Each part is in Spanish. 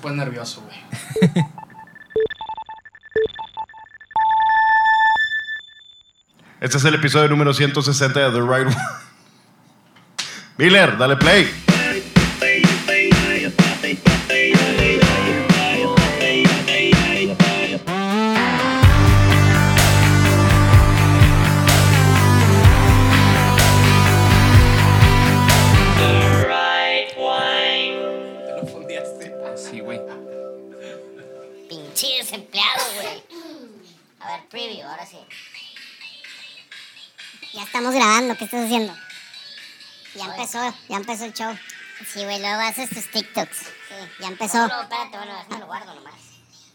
pones nervioso, güey. Este es el episodio número 160 de The Right One. Miller, dale play. ¿Qué estás haciendo? Ya empezó, ya empezó el show. Sí, güey, luego haces tus TikToks. Sí, ya empezó, No, espérate, bueno, déjame lo guardo nomás.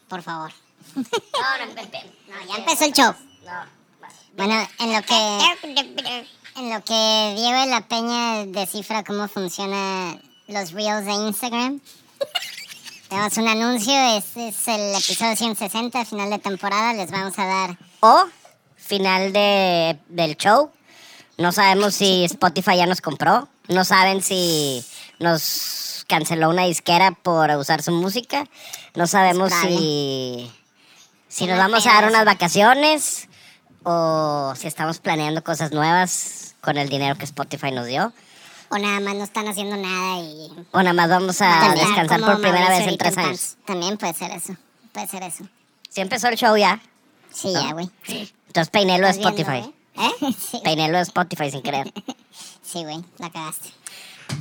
por favor. No, no, espérate. No, ya empezó el show. No. Bueno, en lo que en lo que Diego de la Peña descifra cómo funcionan los reels de Instagram. Tenemos un anuncio, este es el episodio 160, final de temporada, les vamos a dar O, final de, del show. No sabemos si Spotify ya nos compró. No saben si nos canceló una disquera por usar su música. No sabemos si, si nos vamos a dar unas vacaciones o si estamos planeando cosas nuevas con el dinero que Spotify nos dio. o nada más no están haciendo nada y O nada más vamos a También descansar por primera vez en tres años. También puede ser eso, puede ser eso. Si empezó el show ya. Sí, ya, güey. Entonces peiné lo de Estás viendo, Spotify. ¿Eh? Sí, Peiné lo de Spotify sin querer. sí, güey, la cagaste.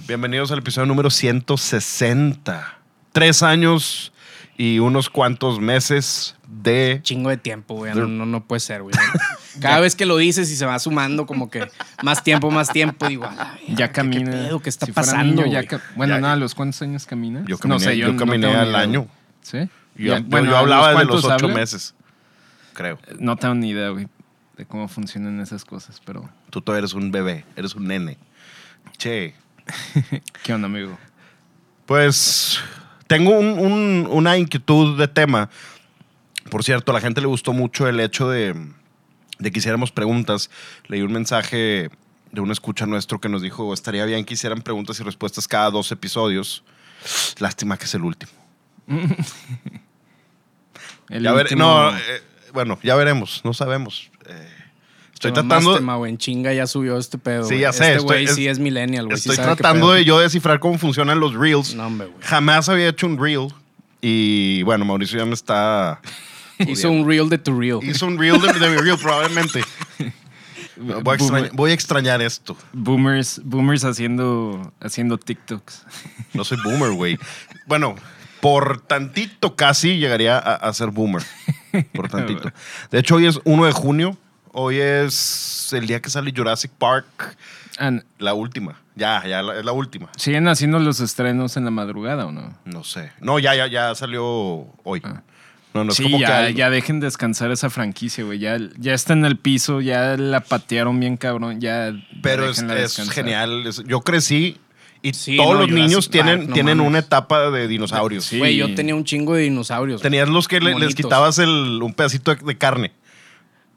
Bienvenidos al episodio número 160. Tres años y unos cuantos meses de... Chingo de tiempo, güey. No, no, no puede ser, güey. Cada vez que lo dices y se va sumando como que más tiempo, más tiempo, digo, Ya ¿qué- camina. ¿Qué, pedo? ¿Qué está Si pasando? niño, ya güey? ca- bueno, Ya- nada, ¿los cuántos años camina? Yo caminé, yo no caminé tengo al ni idea. año. ¿Sí? Yo, Ya, yo- bueno, yo ¿a hablaba de los ocho habla? meses, creo. No tengo ni idea, güey, de cómo funcionan esas cosas, pero... Tú todavía eres un bebé, eres un nene. Che, ¿Qué onda, amigo? pues tengo un- un- una inquietud de tema. Por cierto, a la gente le gustó mucho el hecho de, de que hiciéramos preguntas. Leí un mensaje de un escucha nuestro que nos dijo, estaría bien que hicieran preguntas y respuestas cada dos episodios. Lástima que es el último. El Ya ver- último- no, eh, bueno, ya veremos, no sabemos. Eh, estoy tratando, mamaste, ma, güey. En chinga ya subió este pedo. Sí, ya sé, Este güey sí es millennial, güey. estoy tratando de yo descifrar cómo funcionan los reels. No, hombre. Jamás había hecho un reel y bueno, Mauricio ya me está... Hizo un reel de tu reel. Hizo un reel de, de mi reel probablemente. Voy a, extrañar, voy a extrañar esto. Boomers, boomers haciendo, haciendo TikToks. No soy boomer, güey. Bueno, por tantito casi llegaría a, a ser boomer. Por tantito. De hecho, hoy es 1 de junio. Hoy es el día que sale Jurassic Park. La última. Ya, ya la- es la última. ¿Siguen haciendo los estrenos en la madrugada o no? No sé. No, ya, ya, ya salió hoy. Ah. No, no es sí, como ya, que ya dejen descansar esa franquicia, güey. Ya, ya está en el piso, ya la patearon bien cabrón, ya. Pero es, es genial. Es- yo crecí y Sí, todos no, los Jurassic niños tienen, no tienen mames. una etapa de dinosaurios. Sí. Güey, yo tenía un chingo de dinosaurios. Tenías los que le- les quitabas el, un pedacito de, de carne.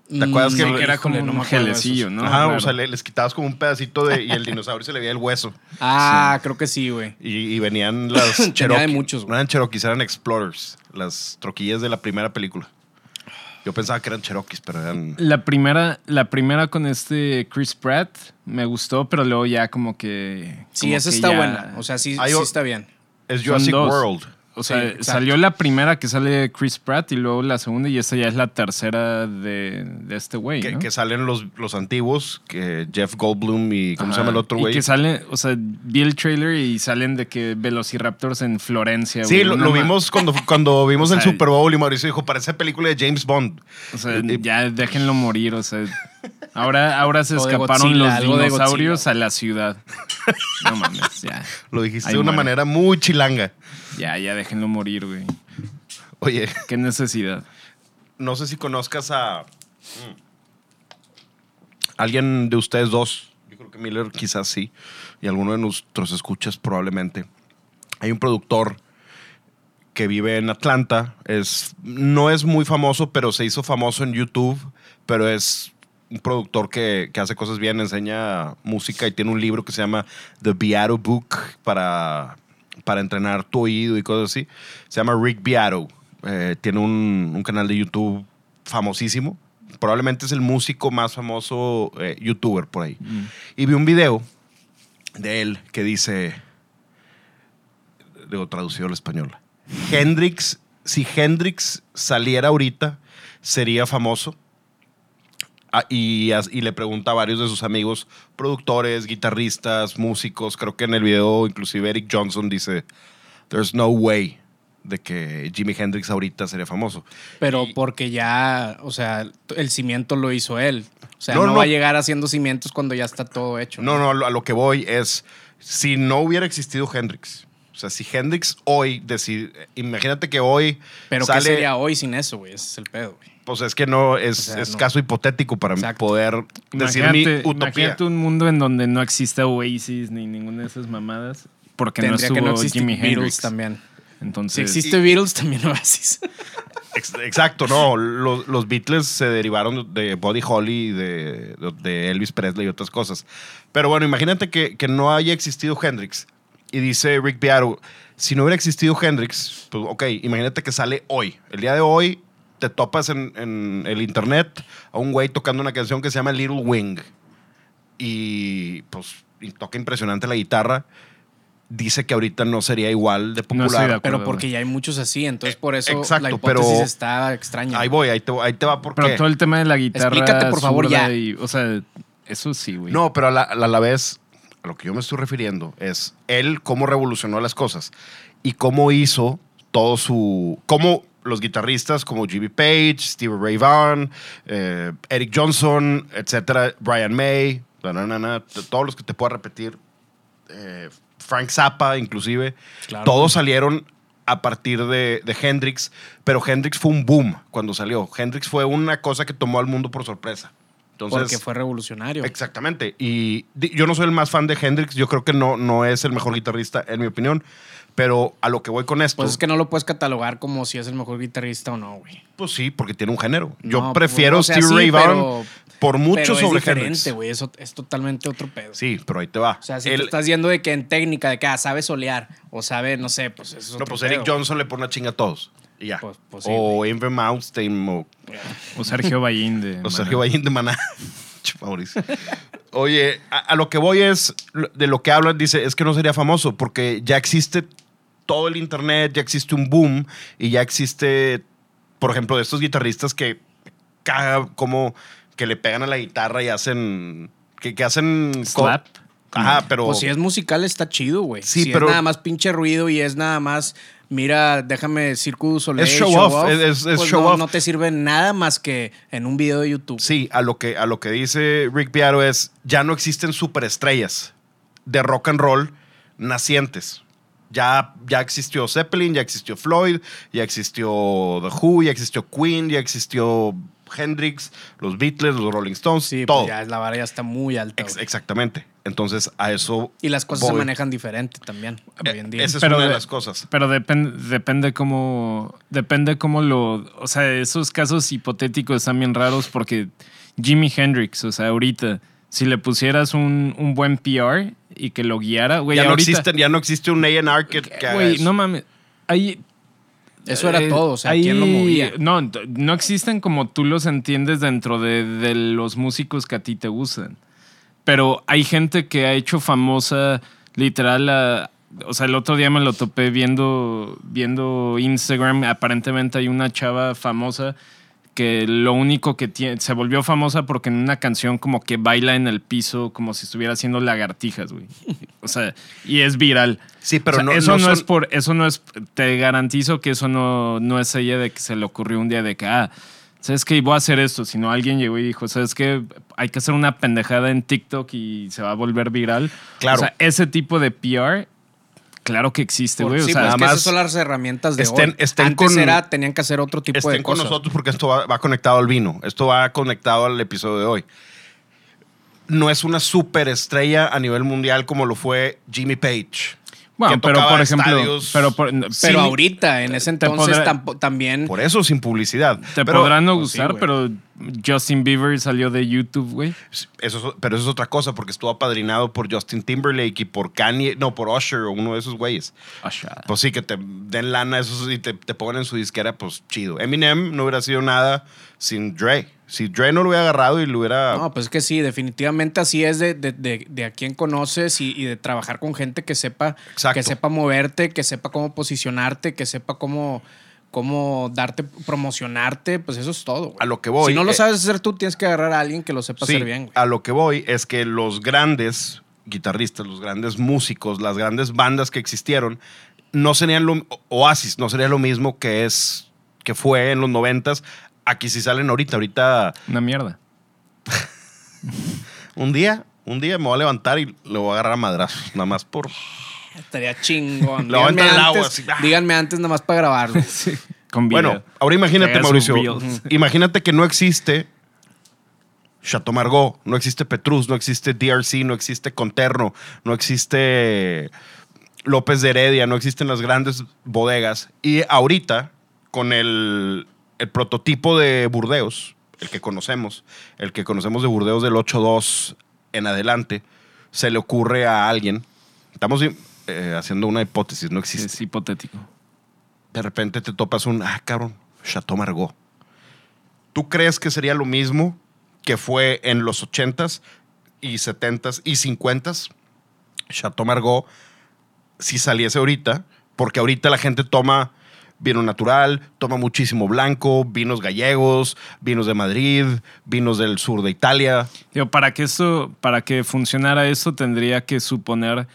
¿Te acuerdas que Mm, Sí, que era como un gelecillo. ¿no? Ajá, Claro. o sea, le- les quitabas como un pedacito de, y el dinosaurio se le veía el hueso. Ah, creo que sí, güey. Y, y venían las Cherokee. de muchos, güey. No eran Cherokees, eran Explorers. Las troquillas de la primera película. Yo pensaba que eran Cherokees, pero eran... La primera, la primera con este Chris Pratt me gustó, pero luego ya como que. Sí, como esa que está ya- buena. O sea, sí, Hay sí está bien. Es Jurassic. World. O sea, Sí, salió la primera que sale Chris Pratt y luego la segunda y esta ya es la tercera de, de este güey. Que, ¿no? que salen los, los antiguos, que Jeff Goldblum y... ¿Cómo se llama el otro güey? que sale, o sea, vi el trailer y salen de que Velociraptors en Florencia. Sí, lo, vimos cuando, cuando vimos O el Super Bowl y Mauricio dijo, parece película de James Bond. O sea, Y- ya déjenlo morir, o sea. Ahora, ahora se escaparon Godzilla, los dinosaurios a la ciudad. No mames, ya. Lo dijiste Ahí de una muere. manera muy chilanga. Ya, ya déjenlo morir, güey. Oye, Qué necesidad. no sé si conozcas a mm, alguien de ustedes dos. Yo creo que Miller quizás sí. Y alguno de nuestros escuchas probablemente. Hay un productor que vive en Atlanta. Es, no es muy famoso, pero se hizo famoso en YouTube. Pero es un productor que, que hace cosas bien, enseña música y tiene un libro que se llama The Beato Book para para entrenar tu oído y cosas así. Se llama Rick Beato. Eh, tiene un, un canal de YouTube famosísimo. Probablemente es el músico más famoso eh, youtuber por ahí. Y vi un video de él que dice, digo traducido al español, Hendrix, si Hendrix saliera ahorita, sería famoso. Ah, y, le pregunta a varios de sus amigos, productores, guitarristas, músicos, creo que en el video inclusive Eric Johnson dice, there's no way de que Jimi Hendrix ahorita sería famoso. Pero Y- porque ya, o sea, el cimiento lo hizo él. O sea, No, no, no. va a llegar haciendo cimientos cuando ya está todo hecho. No, no, a lo- a lo que voy es, si no hubiera existido Hendrix, o sea, si Hendrix hoy decide, imagínate que hoy Pero sale, ¿qué sería hoy sin eso, güey? Ese es el pedo, güey. Pues es que no, es, O sea, es no. caso hipotético para mí Exacto. poder decir mi Imagínate, utopía. imagínate un mundo en donde no exista Oasis ni ninguna de esas mamadas. Porque no Tendría estuvo que no existir Jimi Beatles Hendrix. también. Si Entonces, existe Beatles, también Oasis. Ex- Exacto, no, los, los Beatles se derivaron de Buddy Holly, de, de Elvis Presley y otras cosas. Pero bueno, imagínate que, que no haya existido Hendrix. Y dice Rick Beato, si no hubiera existido Hendrix, pues ok, imagínate que sale hoy. El día de hoy te topas en, en el internet a un güey tocando una canción que se llama Little Wing. Y pues y toca impresionante la guitarra. Dice que ahorita no sería igual de No estoy de popular. acuerdo. Pero porque ya hay muchos así, entonces por eso Exacto, la hipótesis pero- está extraña. Ahí voy, ahí te, ahí te va porque... pero todo el tema de la guitarra. Explícate, por favor, ya. y- o sea, eso sí, güey. No, pero a la, a la vez, a lo que yo me estoy refiriendo es él cómo revolucionó las cosas y cómo hizo todo su. cómo los guitarristas como Jimmy Page, Steve Ray Vaughan, eh, Eric Johnson, etcétera, Brian May, na, na, na, todos los que te puedo repetir, eh, Frank Zappa, inclusive, Claro. todos salieron a partir de, de Hendrix, pero Hendrix fue un boom cuando salió. Hendrix fue una cosa que tomó al mundo por sorpresa. Entonces, porque fue revolucionario. Exactamente. Y yo no soy el más fan de Hendrix. Yo creo que no, no es el mejor guitarrista, en mi opinión. Pero a lo que voy con esto. Pues es que no lo puedes catalogar como si es el mejor guitarrista o no, güey. pues sí, porque tiene un género. Yo No, prefiero o sea, Steve sí, Ray Vaughan por mucho pero sobre es diferente, güey. Eso es totalmente otro pedo. Sí, pero ahí te va. O sea, si tú estás yendo de que en técnica, de que ah, sabe solear o sabe, no sé, pues eso es no, pues pedo. Eric Johnson le pone una chinga a todos. Y ya. Pues- pues sí, o Enver Malmsteen o, O Sergio Ballín de. o Sergio Ballín de Maná. Mauricio. Oye, a, a lo que voy es, de lo que hablan, dice, es que no sería famoso porque ya existe todo el internet, ya existe un boom y ya existe, por ejemplo, de estos guitarristas que caga como que le pegan a la guitarra y hacen, que, que hacen... Slap. Ajá, pero... Pues si es musical está chido, güey. Sí, si pero- es nada más pinche ruido y es nada más, mira, déjame Circus Soleil. Es show off, es- es- es pues show no, off. no te sirve nada más que en un video de YouTube. Sí, a lo que, a lo que dice Rick Beato es, ya no existen superestrellas de rock and roll nacientes. Ya, ya existió Zeppelin, ya existió Floyd, ya existió The Who, ya existió Queen, ya existió Hendrix, los Beatles, los Rolling Stones, Sí, todo. pues ya la vara ya está muy alta. Ex- exactamente. Entonces, a eso... y las cosas se manejan diferente también Eh, hoy en día. Esa es Pero una de de- las cosas. Pero depende, depende cómo. Depende cómo lo. O sea, esos casos hipotéticos están bien raros porque Jimi Hendrix, o sea, ahorita, si le pusieras un, un buen PR y que lo guiara, güey, Ya no, ahorita. existen, ya no existe un A&R que, Güey, eso. no mames. Hay, Eso era eh, todo, o sea, ¿quién lo movía? No, no existen como tú los entiendes dentro de, de los músicos que a ti te gustan. Pero hay gente que ha hecho famosa, literal, a- o sea, el otro día me lo topé viendo, viendo Instagram. Aparentemente hay una chava famosa que lo único que tiene, se volvió famosa porque en una canción como que baila en el piso como si estuviera haciendo lagartijas, güey. O sea, y es viral. Sí, pero O sea, no, eso no es por, eso no es, te garantizo que eso no, no es ella de que se le ocurrió un día de que, ah, sabes que voy a hacer esto, sino alguien llegó y dijo, sabes que hay que hacer una pendejada en TikTok y se va a volver viral. Claro. O sea, ese tipo de PR, claro que existe, güey. sí, o sea, pues que esas son las herramientas de estén- hoy. estén Antes con- era, tenían que hacer otro tipo de estén con cosas. nosotros porque esto va, va conectado al vino. Esto va conectado al episodio de hoy. No es una superestrella a nivel mundial como lo fue Jimmy Page. Bueno, pero por ejemplo, estadios pero, por- Pero sí, ahorita, en ese entonces, podrá- también. Por eso sin publicidad. te Pero- podrán no pues sí, gustar, pero Justin Bieber salió de YouTube, güey. Eso, es- pero eso es otra cosa, porque estuvo apadrinado por Justin Timberlake y por Kanye, no, por Usher o uno de esos güeyes. Usher. Pues sí, que te den lana esos y te, te pongan en su disquera, pues chido. Eminem no hubiera sido nada sin Dre. Si Dre no lo hubiera agarrado y lo hubiera... No, pues es que sí, definitivamente así es de, de, de, de a quién conoces y, y de trabajar con gente que sepa, Exacto. que sepa moverte, que sepa cómo posicionarte, que sepa cómo, cómo darte, promocionarte, pues eso es todo. A lo que voy, Si no lo eh, sabes hacer tú, tienes que agarrar a alguien que lo sepa Sí, hacer bien. güey. a lo que voy es que los grandes guitarristas, los grandes músicos, las grandes bandas que existieron, no serían lo... Oasis no sería lo mismo que es que fue en los noventas. Aquí sí salen ahorita. Ahorita Una mierda. un día, un día me voy a levantar y lo voy a agarrar a madrazos. Nada más por... Estaría chingón. Lo díganme, agua, antes, así. ah. díganme antes nada más para grabarlo. Con video. Bueno, ahora imagínate, Mauricio. Imagínate que no existe Chateau Margaux, no existe Petrus, no existe DRC, no existe Conterno, no existe López de Heredia, no existen las grandes bodegas. Y ahorita, con el, el prototipo de Burdeos, el que conocemos, el que conocemos de Burdeos del 8.2 en adelante, se le ocurre a alguien, estamos eh, haciendo una hipótesis, no existe es hipotético. de repente te topas un, ah, cabrón, Chateau Margaux. ¿Tú crees que sería lo mismo que fue en los 80s y 70s y 50s? Chateau Margaux, si saliese ahorita, porque ahorita la gente toma vino natural, toma muchísimo blanco, vinos gallegos, vinos de Madrid, vinos del sur de Italia. Digo, para que eso, para que funcionara eso, tendría que suponer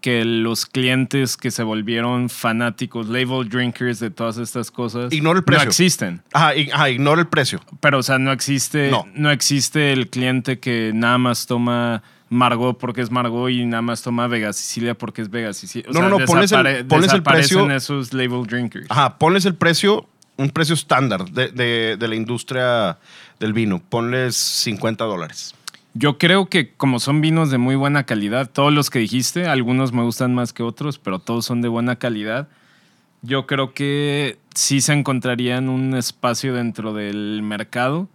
que los clientes que se volvieron fanáticos, label drinkers de todas estas cosas, Ignora el precio. no existen. Ajá, ajá, ignora el precio. Pero, o sea, no existe, No. no. existe el cliente que nada más toma Margot porque es Margot y nada más toma Vega Sicilia porque es Vega Sicilia. O No, sea, no, no, pones el- pones el precio- esos label drinkers. Ajá, ponles el precio, un precio estándar de, de- de la industria del vino. Ponles 50 dólares. Yo creo que como son vinos de muy buena calidad, todos los que dijiste, algunos me gustan más que otros, pero todos son de buena calidad. Yo creo que sí se encontrarían un espacio dentro del mercado,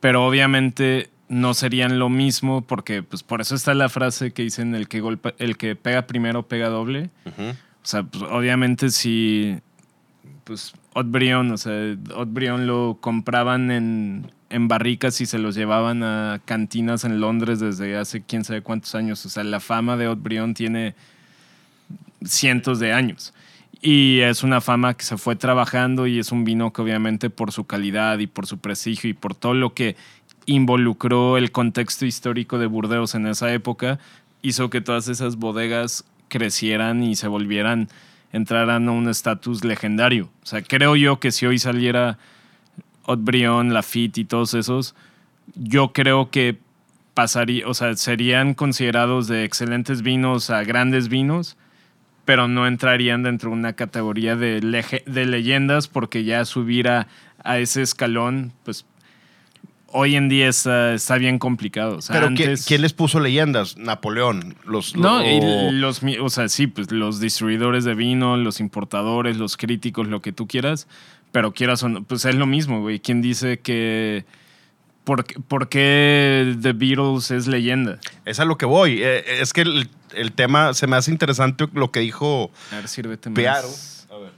pero obviamente no serían lo mismo porque pues por eso está la frase que dicen el que golpe, el que pega primero pega doble. O sea, pues, obviamente si pues Otbrion, o sea, Otbrion lo compraban en, en barricas y se los llevaban a cantinas en Londres desde hace quién sabe cuántos años. O sea, la fama de Otbrion tiene cientos de años. Y es una fama que se fue trabajando y es un vino que obviamente por su calidad y por su prestigio y por todo lo que involucró el contexto histórico de Burdeos en esa época, hizo que todas esas bodegas crecieran y se volvieran, entraran a un estatus legendario. O sea, creo yo que si hoy saliera Haut-Brion, Lafitte y todos esos, yo creo que pasaría, o sea, serían considerados de excelentes vinos a grandes vinos, pero no entrarían dentro de una categoría de leyendas porque ya subir a, a ese escalón, pues hoy en día está, está bien complicado. O sea, Pero ¿quién- antes- ¿quién les puso leyendas? Napoleón. Los, no, lo- y los, o sea, sí, pues los distribuidores de vino, los importadores, los críticos, lo que tú quieras, pero quieras o no, pues es lo mismo, güey. ¿Quién dice que... ¿Por, qué- por qué The Beatles es leyenda? Es a lo que voy. Eh, es que el, el tema se me hace interesante lo que dijo A ver, sírvete más. Pearo. A ver.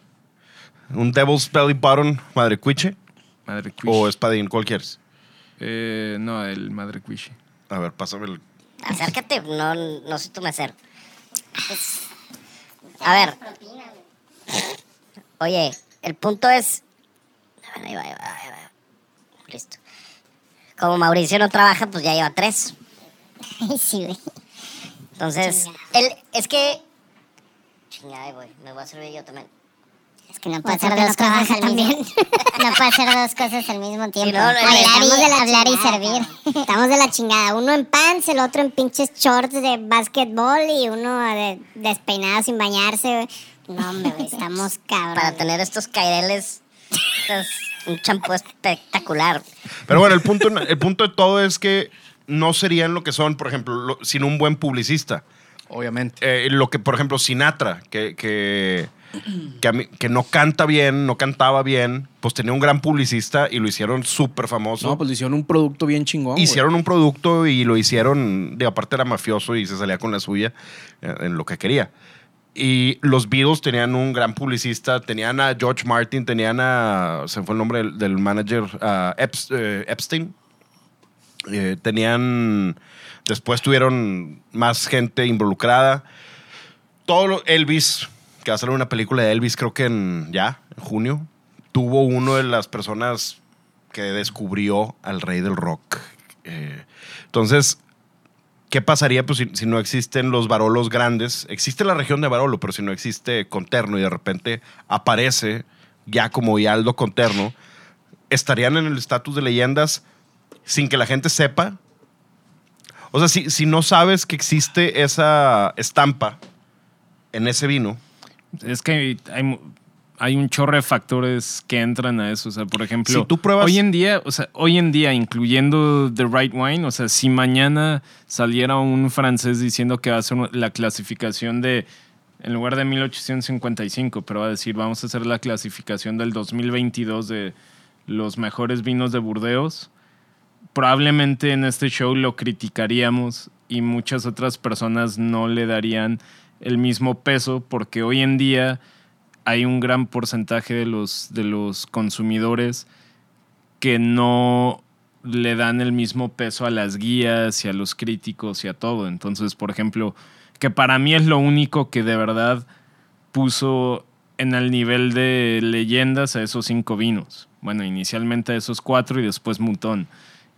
Un Devil's Belly Button Madre Cuiche Madre Cuiche. o Espadín, ¿cuál quieres? Eh, no, el Madre Cuiche. A ver, pásame el. Acércate, no, no sé si tú me acerco. A ver. Oye, el punto es. A ver, ahí va, ahí va, ahí va. Listo. Como Mauricio no trabaja, pues ya lleva tres. Sí, güey. Entonces, él, es que. Chingada, ahí voy. Me voy a servir yo también. Es que no puede hacer no dos cosas al también. mismo No puede hacer dos cosas al mismo tiempo. no, no, Bailar estamos y de la hablar y servir. Estamos de la chingada. Uno en pants, el otro en pinches shorts de básquetbol y uno de, despeinado sin bañarse. No, hombre, estamos cabros. Para tener estos caireles. Es un champú espectacular. Pero bueno, el punto, el punto de todo es que no serían lo que son, por ejemplo, lo- sin un buen publicista. Obviamente. Eh, lo que, por ejemplo, Sinatra, que, que, que, a mí- que no canta bien, no cantaba bien, pues tenía un gran publicista y lo hicieron súper famoso. No, pues le hicieron un producto bien chingón. güey. hicieron un producto y lo hicieron, de aparte era mafioso y se salía con la suya eh, en lo que quería. Y los Beatles tenían un gran publicista, tenían a George Martin, tenían a, se fue el nombre del, del manager, a Eps- eh, Epstein. Eh, tenían, después tuvieron más gente involucrada. Todo lo- Elvis, que va a salir una película de Elvis creo que en, ya, en junio, tuvo uno de las personas que descubrió al rey del rock. Eh, entonces, ¿qué pasaría pues, si, si no existen los varolos grandes? Existe la región de Barolo, pero si no existe Conterno y de repente aparece ya como Hialdo Conterno, estarían en el estatus de leyendas sin que la gente sepa. O sea, si, si no sabes que existe esa estampa en ese vino, Es que hay, hay un chorro de factores que entran a eso. O sea, por ejemplo, Si tú pruebas- hoy en día, o sea, hoy en día, incluyendo The Right Wine, o sea, si mañana saliera un francés diciendo que va a hacer la clasificación de, en lugar de 1855, pero va a decir, vamos a hacer la clasificación del 2022 de los mejores vinos de Burdeos, probablemente en este show lo criticaríamos y muchas otras personas no le darían el mismo peso porque hoy en día hay un gran porcentaje de los, de los consumidores que no le dan el mismo peso a las guías y a los críticos y a todo. Entonces, por ejemplo, que para mí es lo único que de verdad puso en el nivel de leyendas a esos cinco vinos. Bueno, inicialmente a esos cuatro y después Mutón.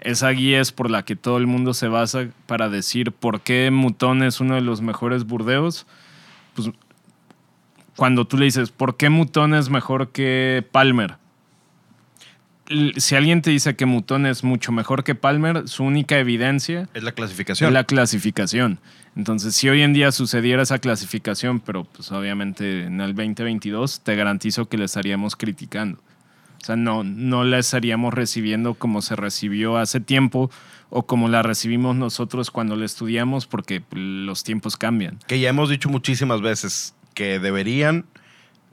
Esa guía es por la que todo el mundo se basa para decir por qué Mutón es uno de los mejores burdeos. Pues cuando tú le dices, ¿por qué Mutón es mejor que Palmer? Si alguien te dice que Mutón es mucho mejor que Palmer, su única evidencia es la clasificación. es la clasificación. Entonces, si hoy en día sucediera esa clasificación, pero pues obviamente en el 2022, te garantizo que le estaríamos criticando. O sea, no, no la estaríamos recibiendo como se recibió hace tiempo o como la recibimos nosotros cuando la estudiamos, porque los tiempos cambian. que ya hemos dicho muchísimas veces que deberían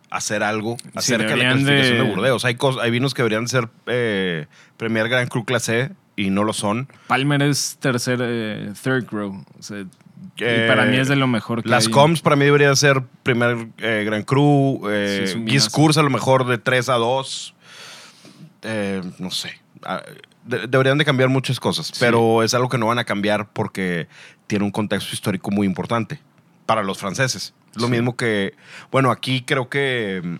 hacer algo acerca de la clasificación de, de- Burdeos. Hay, cos- hay vinos que deberían ser eh, Premier Grand Cru Classé y no lo son. Palmer es tercer, eh, third grow. O sea, Eh, y para mí es de lo mejor que Las hay. Coms para mí debería ser Primer eh, Grand Cru. Eh, Sí, a lo mejor de 3 a 2. Eh, no sé. Ah, de- deberían de cambiar muchas cosas, pero es algo que no van a cambiar porque tiene un contexto histórico muy importante para los franceses. Lo Sí. mismo que, bueno, aquí creo que, mm,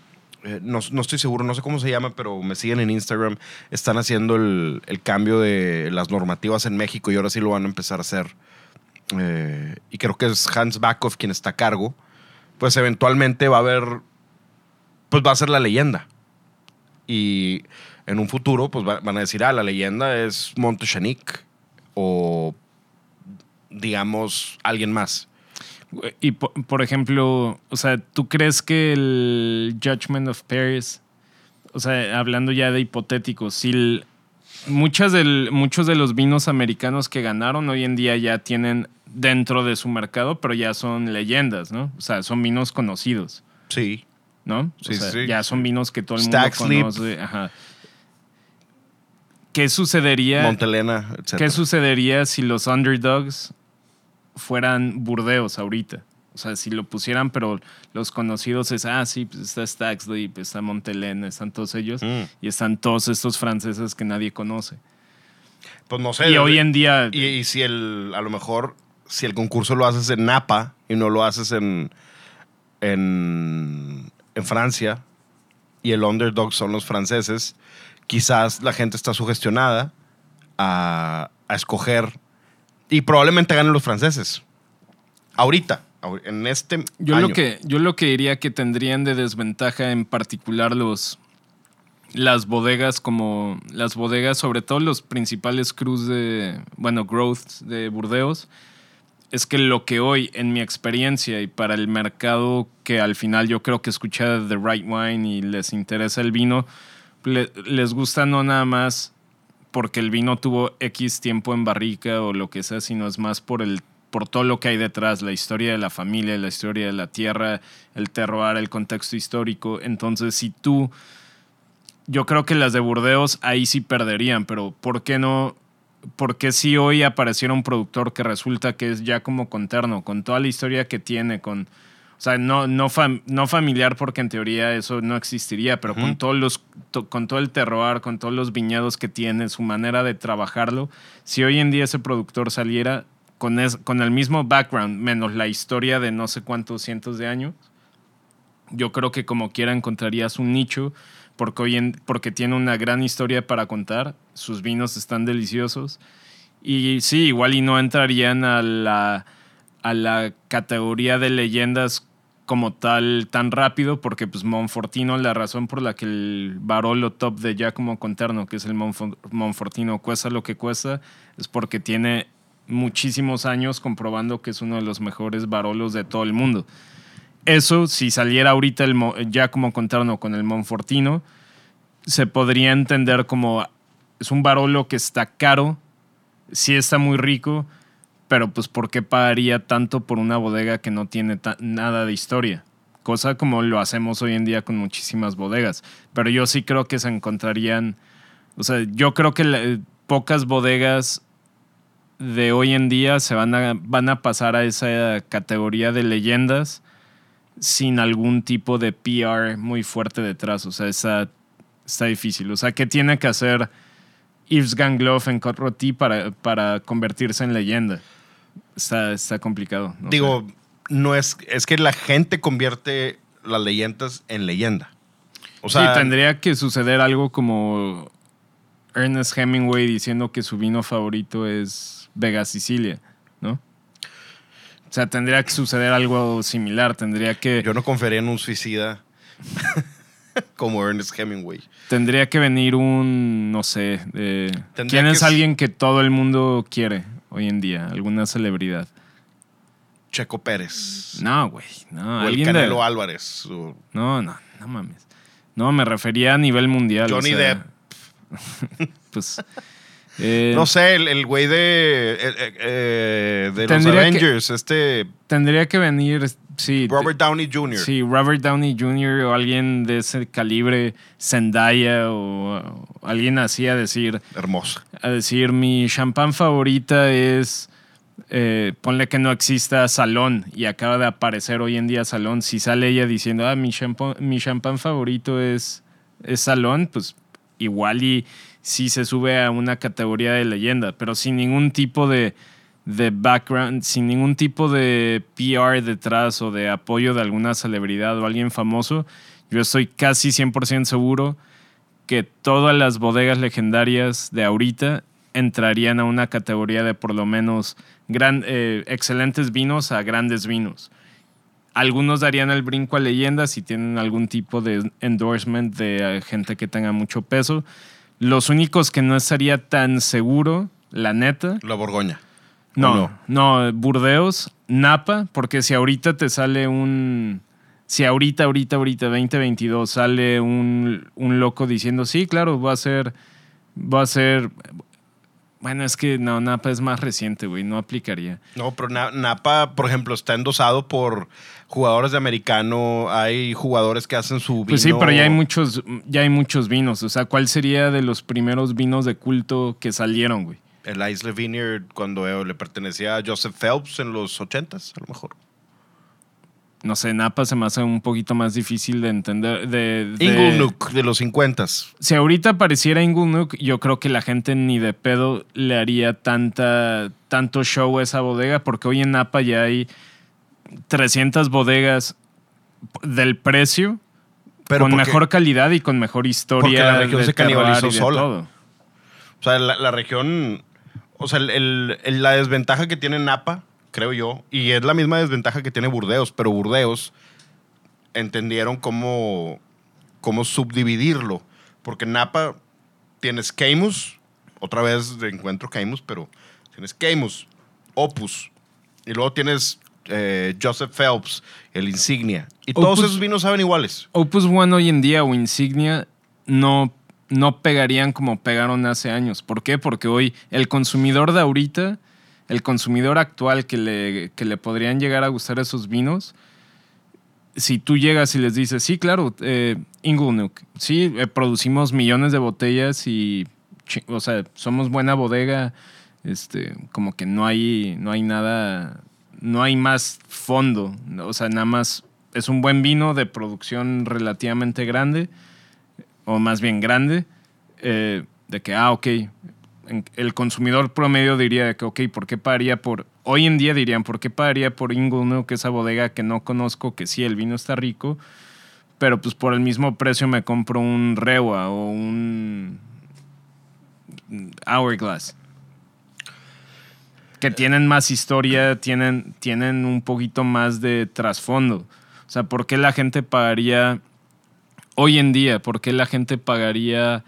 eh, no, no estoy seguro, no sé cómo se llama, pero me siguen en Instagram, están haciendo el, el cambio de las normativas en México y ahora sí lo van a empezar a hacer. Eh, y creo que es Hans Backhoff quien está a cargo. Pues eventualmente va a haber, pues va a ser la leyenda. Y en un futuro, pues va- van a decir, ah, la leyenda es Montechanic o, digamos, alguien más. Y po- por, ejemplo, o sea, ¿tú crees que el Judgment of Paris, o sea, hablando ya de hipotéticos, si el- muchas del, muchos de los vinos americanos que ganaron hoy en día ya tienen dentro de su mercado, pero ya son leyendas, ¿no? O sea, son vinos conocidos, Sí. ¿no? Sí, o sea, sí. ya son vinos que todo el mundo Sleep. conoce. Ajá. ¿Qué sucedería? Montelena, etc. ¿Qué sucedería si los underdogs fueran burdeos ahorita? O sea, si lo pusieran, pero los conocidos es, ah, sí, pues está Stag Sleep, está Montelena, están todos ellos, Mm. y están todos estos franceses que nadie conoce. Pues no sé. y hoy en día, Y, y si el, a lo mejor, si el concurso lo haces en Napa y no lo haces en, en, en Francia y el underdog son los franceses, quizás la gente está sugestionada a, a escoger y probablemente ganen los franceses. Ahorita, ahor- en este yo año. lo, que, yo lo que diría que tendrían de desventaja en particular los las bodegas como las bodegas, sobre todo los principales cruz de, bueno, growth de Burdeos, es que lo que hoy, en mi experiencia y para el mercado que al final yo creo que escucha The Right Wine y les interesa el vino, le- les gusta no nada más porque el vino tuvo X tiempo en barrica o lo que sea, sino es más por el por todo lo que hay detrás, la historia de la familia, la historia de la tierra, el terroir, el contexto histórico. Entonces, si tú, yo creo que las de Burdeos ahí sí perderían, pero ¿por qué no? ¿Por qué si hoy apareciera un productor que resulta que es ya como conterno, con toda la historia que tiene, con, o sea, no, no, fam- no familiar porque en teoría eso no existiría, pero con, todos los, to- con todo el terroir, con todos los viñedos que tiene, su manera de trabajarlo, si hoy en día ese productor saliera con, es- con el mismo background, menos la historia de no sé cuántos cientos de años, yo creo que como quiera encontrarías un nicho porque, hoy en- porque tiene una gran historia para contar, sus vinos están deliciosos y sí, igual y no entrarían a la, a la categoría de leyendas como tal tan rápido porque pues Monfortino, la razón por la que el Barolo top de Giacomo Conterno, que es el Monfo- Monfortino, cuesta lo que cuesta, es porque tiene muchísimos años comprobando que es uno de los mejores Barolos de todo el mundo. Eso, si saliera ahorita el Mo- Giacomo Conterno con el Monfortino, se podría entender como es un Barolo que está caro, sí está muy rico, pero pues ¿por qué pagaría tanto por una bodega que no tiene nada de historia? Cosa como lo hacemos hoy en día con muchísimas bodegas. Pero yo sí creo que se encontrarían, o sea, yo creo que pocas bodegas de hoy en día se van a, van a pasar a esa categoría de leyendas sin algún tipo de PR muy fuerte detrás. O sea, está, está difícil. O sea, ¿qué tiene que hacer Yves Gangloff en Rôtie para, para convertirse en leyenda? Está, está complicado. no Digo, no es, es que la gente convierte las leyendas en leyenda. O sea, sí, tendría que suceder algo como Ernest Hemingway diciendo que su vino favorito es Vega Sicilia, ¿no? O sea, tendría que suceder algo similar. Tendría que, yo no confiaría en un suicida como Ernest Hemingway. tendría que venir un, no sé, eh, ¿quién es alguien que todo el mundo quiere hoy en día? ¿Alguna celebridad? Checo Pérez. No, güey. No, o el de- Canelo Álvarez. o No, no, no mames. No, me refería a nivel mundial. o Johnny sea, Depp. Pues. eh, No sé, el, el güey de, eh, eh, de los que- Avengers, este Tendría que venir, sí. Robert Downey Jr. Sí, Robert Downey Jr. o alguien de ese calibre, Zendaya o, o alguien así a decir, Hermoso. a decir, mi champán favorita es, eh, ponle que no exista Salón y acaba de aparecer hoy en día Salón. Si sale ella diciendo, ah, mi champán, mi champán favorito es, es Salón, pues igual y sí se sube a una categoría de leyenda, pero sin ningún tipo de, de background, sin ningún tipo de PR detrás o de apoyo de alguna celebridad o alguien famoso, yo estoy casi 100% seguro que todas las bodegas legendarias de ahorita entrarían a una categoría de por lo menos gran, eh, excelentes vinos a grandes vinos. Algunos darían el brinco a leyendas si tienen algún tipo de endorsement de eh, gente que tenga mucho peso. Los únicos que no estaría tan seguro, la neta, La Borgoña. No, ¿O no, Burdeos, Napa, porque si ahorita te sale un. Si ahorita, ahorita, ahorita, 2022, sale un, un loco diciendo, sí, claro, va a ser. Va a ser. Bueno, es que no, Napa es más reciente, güey, no aplicaría. No, pero Na- Napa, por ejemplo, está endosado por jugadores de americano. Hay jugadores que hacen su vino. Pues sí, pero ya hay muchos, ya hay muchos vinos. O sea, ¿cuál sería de los primeros vinos de culto que salieron, güey? El Isle Vineyard cuando le pertenecía a Joseph Phelps en los 80s, a lo mejor. No sé, Napa se me hace un poquito más difícil de entender. De, de- Inglenook de los 50s. Si ahorita apareciera Inglenook, yo creo que la gente ni de pedo le haría tanta, tanto show a esa bodega, porque hoy en Napa ya hay 300 bodegas del precio, Pero con porque- mejor calidad y con mejor historia. Porque la región se canibalizó sola. todo. O sea, la, la región. O sea, el- el- el- la desventaja que tiene Napa, creo yo, y es la misma desventaja que tiene Burdeos, pero Burdeos entendieron cómo, cómo subdividirlo. Porque Napa tienes Camus, otra vez de encuentro Camus, pero tienes Camus, Opus, y luego tienes eh, Joseph Phelps, el Insignia. Y todos Opus- esos vinos saben iguales. Opus One hoy en día o Insignia no, no pegarían como pegaron hace años. ¿Por qué? Porque hoy el consumidor de ahorita el consumidor actual que le, que le podrían llegar a gustar esos vinos, si tú llegas y les dices, sí, claro, eh, sí, eh, producimos millones de botellas y, o sea, somos buena bodega, este, como que no hay, no hay nada, no hay más fondo, o sea, nada más es un buen vino de producción relativamente grande, o más bien grande, eh, de que, ah, ok, el consumidor promedio diría que, ok, ¿por qué pagaría por... Hoy en día dirían, ¿por qué pagaría por Inglenook, esa bodega que no conozco, que sí, el vino está rico, pero pues por el mismo precio me compro un Rewa o un Hourglass? Que tienen más historia, tienen, tienen un poquito más de trasfondo. O sea, ¿por qué la gente pagaría hoy en día? ¿Por qué la gente pagaría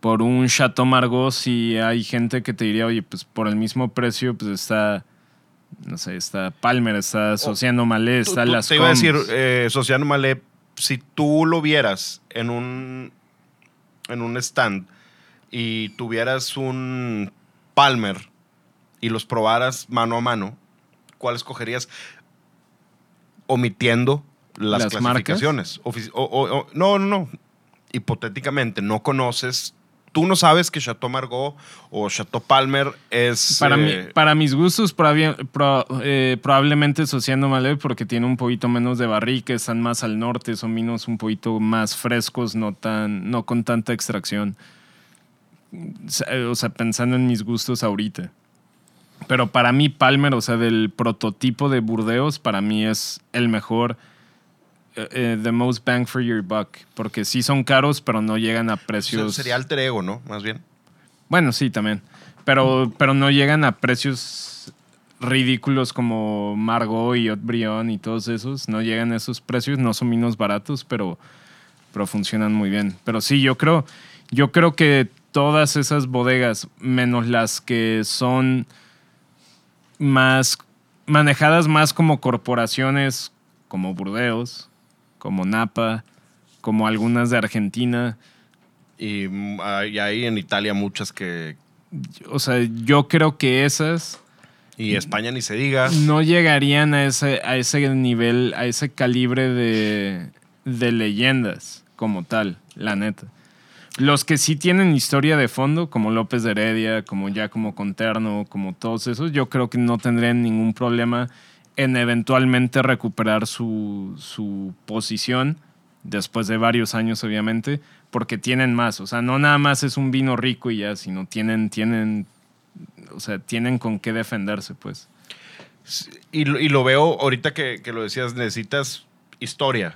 por un Chateau Margaux si hay gente que te diría, oye, pues por el mismo precio, pues está, no sé, está Palmer, está Sociano Malé, está tú- Las Te iba a decir, eh, Sociano Malé, si tú lo vieras en un, en un stand y tuvieras un Palmer y los probaras mano a mano, ¿cuál escogerías? Omitiendo las, ¿Las clasificaciones. O- o- o- no, no, no. Hipotéticamente, no conoces. Tú no sabes que Chateau Margaux o Chateau Palmer es. Para, mí, eh, para mis gustos, pro- eh, probablemente Sociano Malé, porque tiene un poquito menos de barrica, están más al norte, son vinos un poquito más frescos, no, tan, no con tanta extracción. Sea, O sea, pensando en mis gustos ahorita. Pero para mí, Palmer, o sea, del prototipo de Burdeos, para mí es el mejor, eh, eh, the most bang for your buck. Porque sí son caros, pero no llegan a precios. sería alter ego, ¿no? Más bien. Bueno, sí, también. Pero, pero no llegan a precios ridículos como Margot y Haut-Brion y todos esos. No llegan a esos precios. No son vinos baratos, pero, pero funcionan muy bien. Pero sí, yo creo, yo creo que todas esas bodegas, menos las que son más manejadas más como corporaciones, como Burdeos, como Napa, como algunas de Argentina, Y mm, hay, hay en Italia muchas que. o sea, yo creo que esas Y España ni se diga. no llegarían a ese, a ese nivel, a ese calibre de, de leyendas como tal, la neta. Los que sí tienen historia de fondo, como López de Heredia, como Giacomo Conterno, como todos esos, yo creo que no tendrían ningún problema en eventualmente recuperar su, su posición después de varios años, obviamente, porque tienen más. O sea, no nada más es un vino rico y ya, sino tienen, tienen, o sea, tienen con qué defenderse, pues. Y, y lo veo ahorita que, que lo decías, necesitas historia.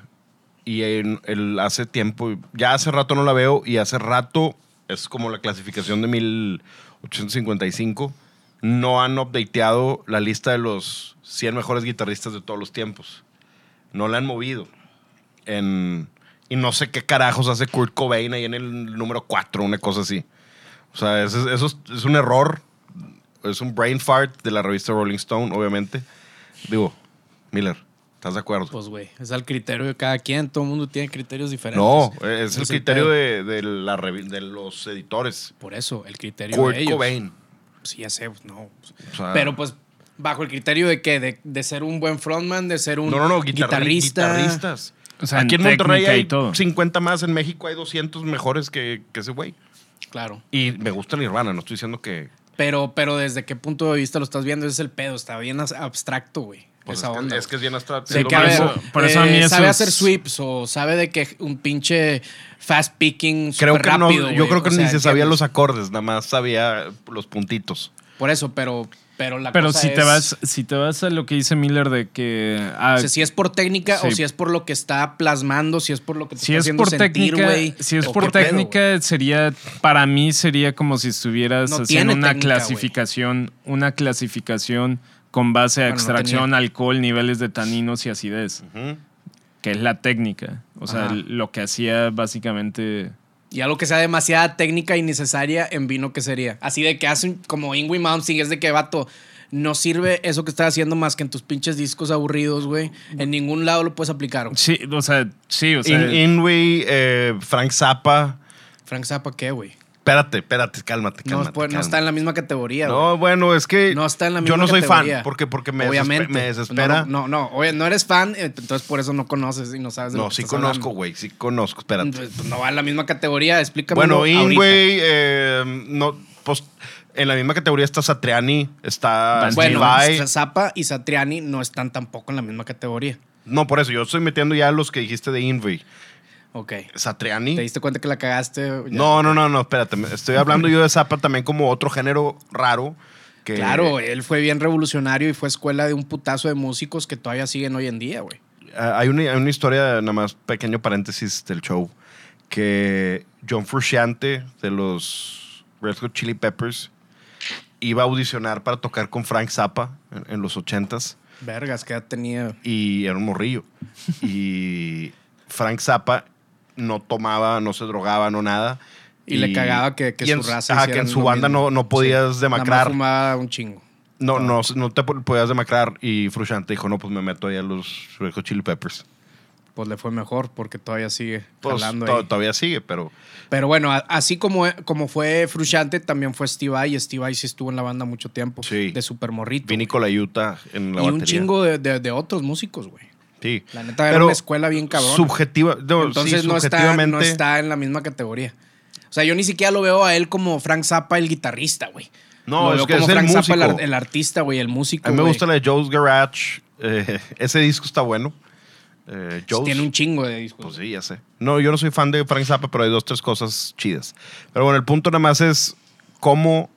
Y en, el, hace tiempo, ya hace rato no la veo, y hace rato es como la clasificación de 1855. No han updateado la lista de los 100 mejores guitarristas de todos los tiempos. No la han movido. En, y no sé qué carajos hace Kurt Cobain ahí en el número 4, una cosa así. O sea, eso, es- eso es, es un error. Es un brain fart de la revista Rolling Stone, obviamente. Digo, Miller, ¿estás de acuerdo? Pues, güey, es al criterio de cada quien. Todo el mundo tiene criterios diferentes. no, es el Es el criterio de, de la de los editores. Por eso, el criterio Kurt de ellos. Cobain. Sí, ya sé, pues, no. O sea, Pero pues, bajo el criterio de que de, de ser un buen frontman, de ser un no, no, no, guitarri- guitarrista. guitarristas. O sea, Aquí en Monterrey hay todo. 50 más, en México hay 200 mejores que, que ese güey. Claro. Y me gusta Nirvana, no estoy diciendo que... Pero, pero desde qué punto de vista lo estás viendo, ese es el pedo. Está bien abstracto, güey. Pues, esa es, que, onda. es que es bien hasta... De Sí, que, a por ver, eso- por eso a mí eh, sabe hacer sweeps o sabe de que un pinche fast picking Creo que no, yo creo que O ni se sabía los acordes, nada más sabía los puntitos. Por eso, pero, pero la Pero cosa si te es- vas, si te vas a lo que dice Miller de que ah, O sea, si es por técnica o si es por lo que está plasmando, si es por lo que te si está es haciendo por sentir, técnica, güey. si es por pedo, técnica sería para mí sería como si estuvieras No haciendo una técnica, clasificación, una clasificación con base a Bueno, extracción, alcohol, niveles de taninos y acidez, que es la técnica. O sea, Ajá. lo que hacía básicamente Y algo que sea demasiada técnica y necesaria en vino, ¿qué sería? Así de que hacen como Ingui Mountain, es de que, vato, no sirve eso que estás haciendo más que en tus pinches discos aburridos, güey. En ningún lado lo puedes aplicar. güey. Sí, o sea, sí, o sea, In- eh, Frank Zappa, Frank Zappa, ¿qué, güey? Espérate, espérate, cálmate, No, cálmate. pues, no está en la misma categoría, güey. No, bueno, es que No está en la yo misma no soy fan porque, porque me, Obviamente. desespe- me desespera. No, no, no, oye, no eres fan, eh, entonces por eso no conoces y no sabes de No, lo que sí estás conozco, güey, sí conozco, espérate. Pues, pues, no va en la misma categoría, explícame. Bueno, Ingway, eh, no, pues en la misma categoría está Satriani, está Bueno, Levi. Zappa y Satriani no están tampoco en la misma categoría. No, por eso, yo estoy metiendo ya los que dijiste de Ingway. Ok. Satriani. ¿Te diste cuenta que la cagaste? Ya. No, no, no, no, espérate. Estoy hablando yo de Zappa también como otro género raro. Que, Claro, él fue bien revolucionario y fue escuela de un putazo de músicos que todavía siguen hoy en día, güey. Ah, hay, una, hay una historia, nada más pequeño paréntesis del show, que John Frusciante de los Red Hot Chili Peppers iba a audicionar para tocar con Frank Zappa en, en los ochentas Vergas, que ya tenía. y era un morrillo. Y Frank Zappa no tomaba, no se drogaba, no nada. Y, le cagaba que, que y en, su raza. ajá, que en su banda no, no podías Sí. demacrar. Fumaba un chingo. No, no, no te podías demacrar. Y Frusciante dijo, no, pues me meto ahí a los Red Hot Chili Peppers. Pues le fue mejor porque todavía sigue Pues ahí. todavía sigue, pero... Pero bueno, así como, como fue Frusciante, también fue Steve Vai. Y Steve Vai sí estuvo en la banda mucho tiempo. Sí. De Super Morrito. Vini Colayuta en la y batería. un chingo de, de- de otros músicos, güey. Sí. La neta era Pero una escuela bien cabrón. Subjetiva, no, Entonces sí, no, está, no está en la misma categoría. O sea, yo ni siquiera lo veo a él como Frank Zappa, el guitarrista, güey. No, Lo es veo que como es el Frank Zappa, el, ar- músico. el artista, güey, el músico. A mí me güey. gusta la de Joe's Garage. eh, ese disco está bueno. Eh, Joe's, Tiene un chingo de discos. Pues sí, ya sé. No, yo no soy fan de Frank Zappa, pero hay dos, tres cosas chidas. Pero bueno, el punto nada más es cómo,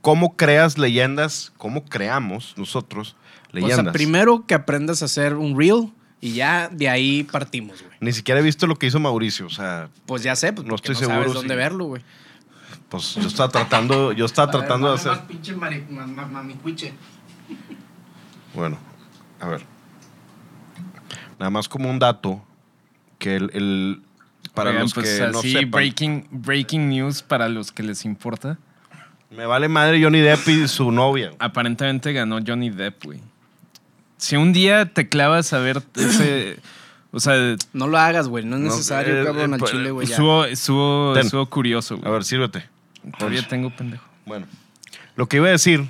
cómo creas leyendas, cómo creamos nosotros o sea, primero que aprendas a hacer un reel y ya de ahí partimos, güey. Ni siquiera he visto lo que hizo Mauricio. O sea, Pues ya sé, pues No estoy no sabes seguro dónde si- verlo, güey. pues yo estaba tratando, yo estaba tratando de hacer. Bueno, a ver. Nada más como un dato que el, el- para Oigan, los pues que no así, sepan, breaking, breaking news para los que les importa. me vale madre Johnny Depp y su novia. Aparentemente ganó Johnny Depp, güey. Si un día te clavas a ver ese. O sea, No lo hagas, güey. No es No, necesario, eh, cabrón, eh, al chile, güey. estuvo, Ten. estuvo curioso, A güey. ver, sírvete. Todavía tengo pendejo. Bueno, lo que iba a decir,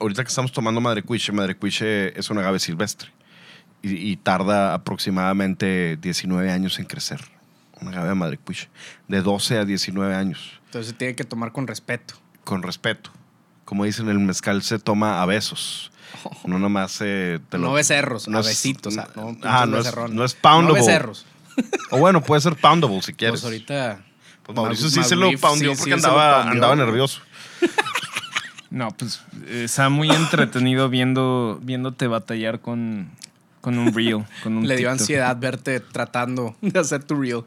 ahorita que estamos tomando madrecuiche, madrecuiche es un agave silvestre y, y tarda aproximadamente 19 años en crecer. Un agave de madrecuiche, de 12 a 19 años, Entonces se tiene que tomar con respeto. con respeto. Como dicen, el mezcal se toma a besos. No nomás eh, te lo- no becerros, no a es- besitos. o sea, no, ah, no es, no poundable. No becerros. O bueno, puede ser poundable si quieres. Pues ahorita... Pues Mauricio Mag- sí se lo poundió sí, porque sí se lo andaba, poundió, andaba güey. nervioso. No, pues eh, está muy entretenido viendo, viéndote batallar con, con un reel. Con un Le dio TikTok. ansiedad verte tratando de hacer tu reel.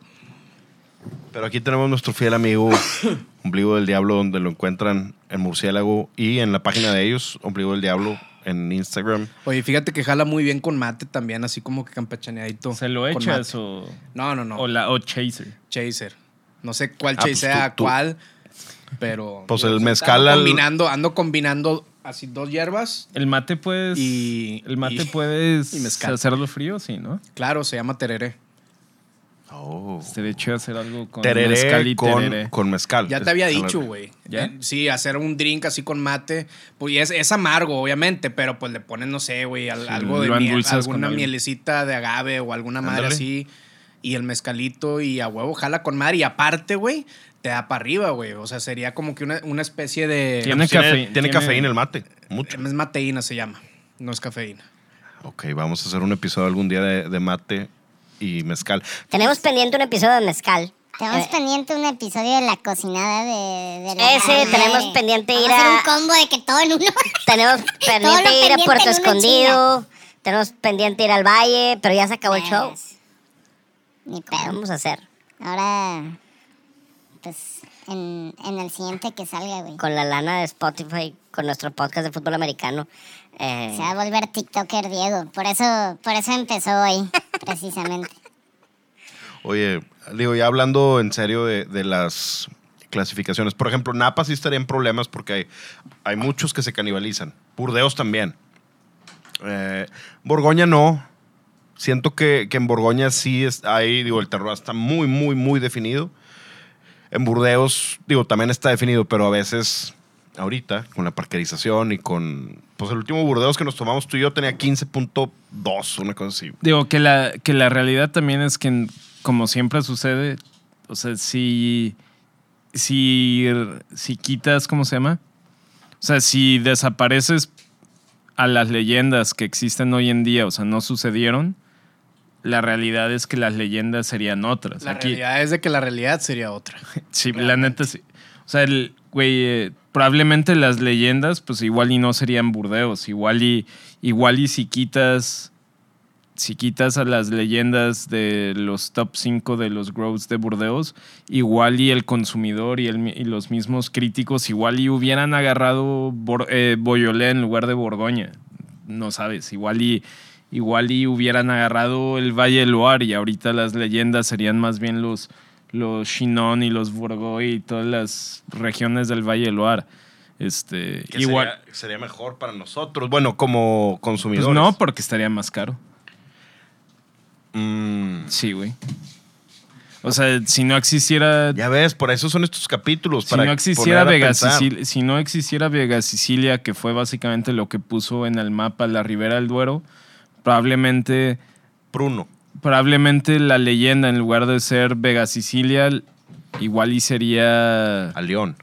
Pero aquí tenemos nuestro fiel amigo Ombligo del Diablo, donde lo encuentran en Murciélago y en la página de ellos, Ombligo del Diablo, en Instagram. Oye, fíjate que jala muy bien con mate también, así como que campechaneadito. ¿Se lo echas o, No, no, no. o, la, o chaser? Chaser. No sé cuál Ah, pues chaser sea tú- tú- cuál, pero... Pues el ando mezcal al- Combinando, ando combinando así dos hierbas. El mate puedes. Y- el mate y- puedes y mezcal. hacerlo frío, sí, ¿no? Claro, se llama tereré. Oh. Se de hecho hacer algo con Tereré mezcal y con, tereré. con mezcal. Ya te había es- dicho, güey. Eh, Sí, hacer un drink así con mate. Pues y es, es amargo, obviamente, pero pues le pones, no sé, güey, al- algo de miel, alguna mielecita de agave o alguna madre Ándale. así. Y el mezcalito y a huevo jala con madre. Y aparte, güey, te da para arriba, güey. O sea, sería como que una, una especie de... Tiene Tiene, cafe- tiene tiene- cafeína el mate. Mucho. Es mateína se llama, no es cafeína. Ok, vamos a hacer un episodio algún día de, de mate y mezcal. Tenemos pendiente un episodio de mezcal. Tenemos Eh, pendiente un episodio de la cocinada de, de la Ese, madre. tenemos pendiente Vamos ir a hacer a- un combo de que todo en uno. Tenemos pendiente ir a pendiente Puerto en una Escondido. Tenemos pendiente ir al Valle, pero ya se acabó el show. Pues, Ni ¿Qué pedo. vamos a hacer? Ahora, pues, en, en el siguiente que salga, güey. Con la lana de Spotify, con nuestro podcast de fútbol americano. eh, Se va a volver TikToker Diego. Por eso, por eso empezó hoy, precisamente. Oye, digo, ya hablando en serio de, de las clasificaciones. Por ejemplo, Napa sí estaría en problemas porque hay, muchos que se canibalizan. Burdeos también. Eh, Borgoña no. Siento que, que en Borgoña sí es, hay, digo, el terror está muy, muy, muy definido. En Burdeos, digo, también está definido, pero a veces, ahorita, con la parquerización y con. Pues el último Burdeos que nos tomamos tú y yo tenía 15.2, una cosa así. Digo, que la, que la realidad también es que, como siempre sucede, o sea, si, si, si quitas, ¿cómo se llama? O sea, si desapareces a las leyendas que existen hoy en día, o sea, no sucedieron, la realidad es que las leyendas serían otras. La Aquí, realidad es de que la realidad sería otra. sí, la neta sí. Sea, el, eh, probablemente las leyendas, pues igual y no serían burdeos, igual y, igual y si quitas si quitas a las leyendas de los top 5 de los growths de Burdeos, igual y el consumidor y, el y los mismos críticos, igual y hubieran agarrado eh, Beaujolais en lugar de Borgoña. No sabes, igual y, igual y hubieran agarrado el Valle del Loire y ahorita las leyendas serían más bien los, los Chinon y los Bourgogne y todas las regiones del Valle del Loire. Este, Que igual, Sería, sería mejor para nosotros, bueno, como pues consumidores. no, porque estaría más caro. Mm, Sí, güey. O sea, si no existiera. ya ves, por eso son estos capítulos. si para no existiera Vega. Sicilia, si no existiera Vega Sicilia, que fue básicamente lo que puso en el mapa la Ribera del Duero, probablemente, Bruno. Probablemente la leyenda, en lugar de ser Vega Sicilia, igual y sería. A León.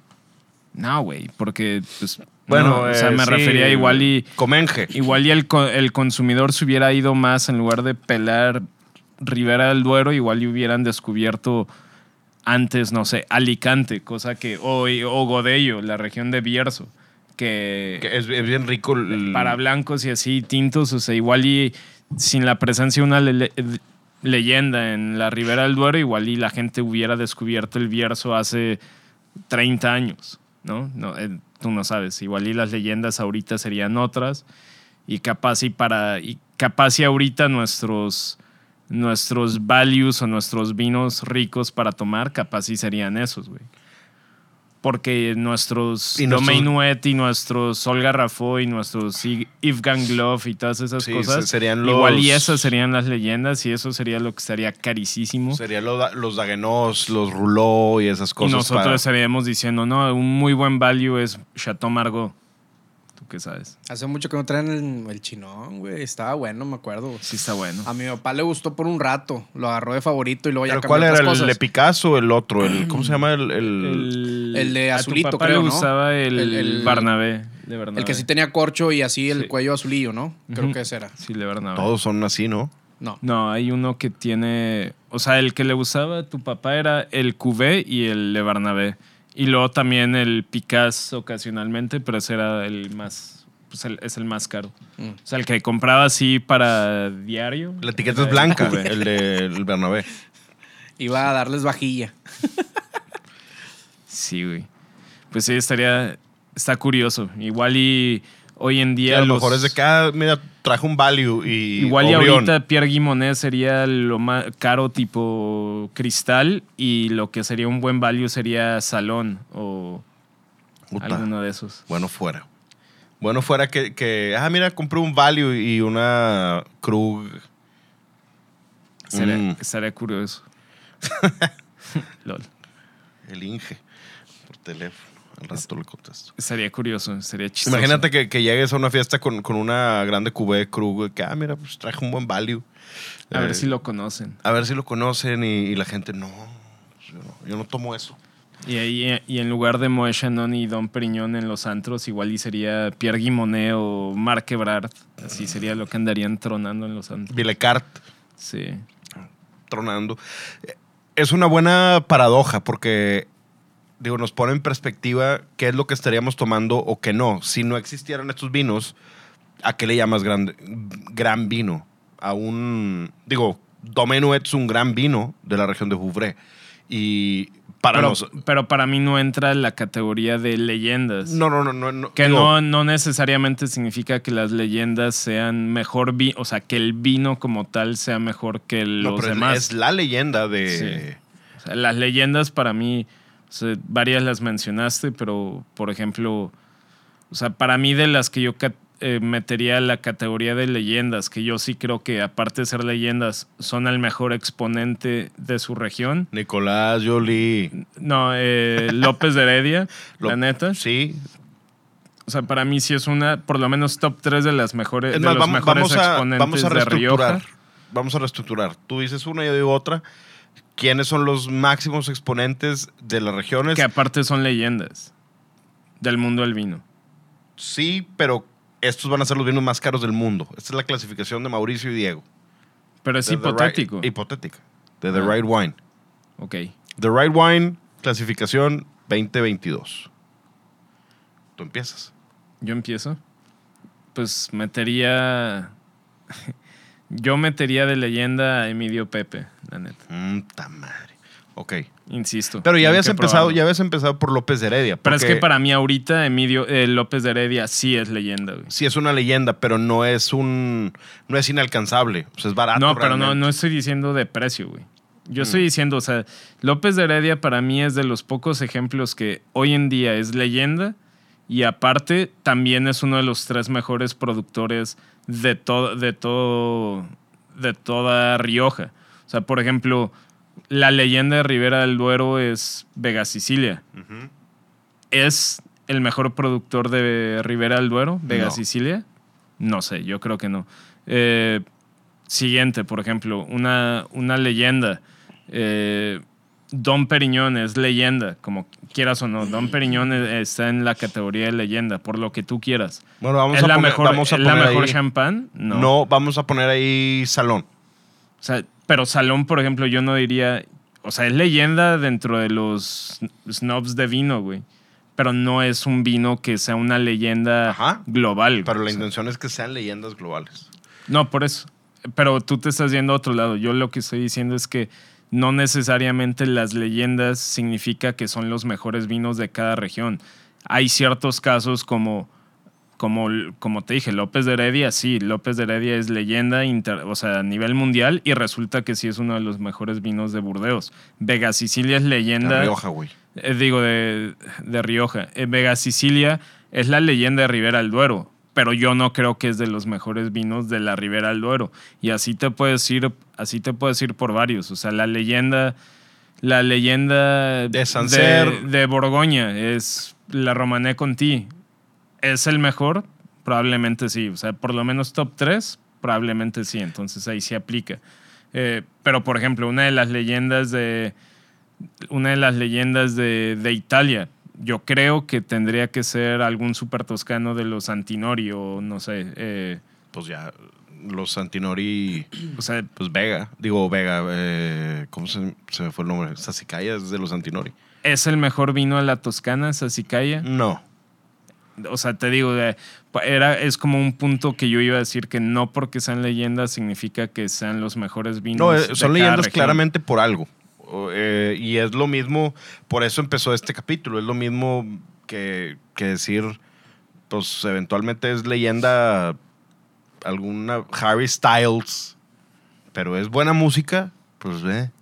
No, güey, porque, pues. Bueno, no, o sea, eh, me sí, refería igual y. Comenge. Igual y el, el consumidor se hubiera ido más en lugar de pelar Ribera del Duero, igual y hubieran descubierto antes, no sé, Alicante, cosa que. O, o Godello, la región de Bierzo, que, Que es, es bien rico. el- para blancos y así tintos, o sea, igual y sin la presencia de una le- leyenda en la Ribera del Duero, igual y la gente hubiera descubierto el Bierzo hace 30 años, ¿no? no eh, tú no sabes, igual y las leyendas ahorita serían otras y capaz y para y capaz y ahorita nuestros nuestros values o nuestros vinos ricos para tomar capaz y serían esos, güey. Porque nuestros Y nuestros- Domaine Nuet y nuestros Sol Garrafó y nuestros Yves Gangloff y todas esas Sí, cosas. serían Igual y esas serían las leyendas y eso sería lo que estaría carísimo. Sería lo los Dagenos, los Rouleau y esas y cosas. nosotros para- estaríamos diciendo, no, un muy buen value es Chateau Margaux. ¿Tú qué sabes? Hace mucho que no traen el, el chinón, güey. Estaba bueno, me acuerdo. Sí está bueno. A mi papá le gustó por un rato. Lo agarró de favorito y luego ya ¿Pero cambió cuál era? ¿El de Picasso o el otro? El, ¿Cómo se llama? El, el- El de a tu azulito, papá creo, le ¿no? gustaba el, El- el- Barnabé. De Bernabé. El que sí tenía corcho y así el Sí. cuello azulillo, ¿no? Creo que ese era. Sí, de Bernabé. Todos son así, ¿no? No. No, hay uno que tiene. O sea, el que le gustaba a tu papá era el Cubé y el de Barnabé. Y luego también el Picasso ocasionalmente, pero ese era el más. Pues el- es el más caro. Mm. O sea, el que compraba así para diario. La etiqueta es blanca, Cubé. el del Bernabé. Iba a darles vajilla. Sí, güey. Pues sí, estaría. Está curioso. Igual y hoy en día. a lo los- mejor es de cada, mira, trajo un value y. Igual y ahorita Pierre Guimonet sería lo más caro tipo cristal y lo que sería un buen value sería salón o alguno de esos. Bueno, fuera. Bueno, fuera que, que, ah, mira, compré un value y una Krug. Sería, Mm. curioso. Lol. El Inge. Por teléfono. Al rato le contesto. Estaría curioso, estaría chistoso. Imagínate que, que llegues a una fiesta con, con una grande cubé Krug. Que, ah, mira, pues traje un buen value. A ver Eh, si lo conocen. A ver si lo conocen y, y la gente, no, yo no, yo no tomo eso. Y ahí y en lugar de Moe Shannon y Don Periñón en los antros, igual y sería Pierre Guimonet o Marc Ebrard. Así sería lo que andarían tronando en los antros. Vilecart Sí. tronando. Es una buena paradoja porque, digo, nos pone en perspectiva qué es lo que estaríamos tomando o qué no. Si no existieran estos vinos, ¿a qué le llamas grande, gran vino? A un, digo, Domenuet es un gran vino de la región de Vouvray. Y para Pero, pero para mí no entra en la categoría de leyendas. No, no, no, no. no, Que digo, no, no necesariamente significa que las leyendas sean mejor vino, o sea, que el vino como tal sea mejor que no, los pero es- demás. es la leyenda de... Sí. O sea, las leyendas para mí, o sea, varias las mencionaste, pero por ejemplo, o sea, para mí de las que yo eh, metería la categoría de leyendas, que yo sí creo que aparte de ser leyendas, son el mejor exponente de su región. Nicolás Jolie. No, eh, López de Heredia, la neta. Sí. O sea, para mí sí es una, por lo menos top 3 de las mejores, Es de los vamos, mejores vamos a, exponentes vamos a de reestructurar. Rioja. Vamos a reestructurar. Tú dices una, yo digo otra. ¿Quiénes son los máximos exponentes de las regiones? Que aparte son leyendas del mundo del vino. Sí, pero estos van a ser los vinos más caros del mundo. Esta es la clasificación de Mauricio y Diego. Pero es De hipotético. Right- hipotética. De The Ah. Right Wine. Ok. The Right Wine, clasificación 2022. Tú empiezas. Yo empiezo. Pues metería. Yo metería de leyenda a Emilio Pepe, la neta. Mm, ta madre. Ok. Insisto. Pero ya habías empezado, probarlo. ya habías empezado por López de Heredia. Pero es que para mí ahorita Emilio eh, López de Heredia sí es leyenda, güey. Sí es una leyenda, pero no es un. No es inalcanzable. O sea, es barato. No, pero no, no estoy diciendo de precio, güey. Yo Mm. estoy diciendo, o sea, López de Heredia para mí es de los pocos ejemplos que hoy en día es leyenda y aparte también es uno de los tres mejores productores de todo, de todo, de toda Rioja. O sea, por ejemplo, la leyenda de Ribera del Duero es Vega Sicilia. ¿Es el mejor productor de Ribera del Duero, Vega No. Sicilia? No sé, yo creo que no. Eh, siguiente, por ejemplo, una, una leyenda. Eh, Don Periñón es leyenda, como quieras o no. Don Periñón e- está en la categoría de leyenda, por lo que tú quieras. Bueno, vamos ¿Es a la poner, mejor, vamos a ¿es la mejor ahí- champán? No. No. vamos a poner ahí salón. O sea, pero Salón, por ejemplo, yo no diría. O sea, es leyenda dentro de los snobs de vino, güey. Pero no es un vino que sea una leyenda Ajá. global. Pero la sea, intención es que sean leyendas globales. no, por eso. Pero tú te estás yendo a otro lado. Yo lo que estoy diciendo es que no necesariamente las leyendas significa que son los mejores vinos de cada región. Hay ciertos casos como, como, como te dije, López de Heredia, sí, López de Heredia es leyenda inter- o sea, a nivel mundial y resulta que sí es uno de los mejores vinos de Burdeos. Vega Sicilia es leyenda. Rioja, güey. Eh, digo, de, de Rioja. Eh, Vega Sicilia es la leyenda de Ribera del Duero, pero yo no creo que es de los mejores vinos de la Ribera del Duero. Y así te puedes ir, así te puedes ir por varios. O sea, la leyenda, la leyenda De de, de Borgoña es la Romané Conti. ¿Es el mejor? Probablemente sí. O sea, por lo menos top 3, probablemente sí. Entonces ahí sí aplica. Eh, pero, por ejemplo, una de las leyendas de, una de las leyendas de, de Italia. Yo creo que tendría que ser algún super toscano de los Antinori o no sé. eh, Pues ya, los Santinori, o sea, pues Vega. Digo, Vega, eh, ¿cómo se, se me fue el nombre? Sasicaya es de los Santinori. ¿es el mejor vino de la Toscana, Sassicaia? No. O sea, te digo, era, es como un punto que yo iba a decir que no porque sean leyendas significa que sean los mejores vinos. No, eh, de son cada leyendas región. claramente por algo. Eh, y es lo mismo, por eso empezó este capítulo. Es lo mismo que, que decir, pues eventualmente es leyenda alguna Harry Styles, pero es buena música, pues ve, ¿no?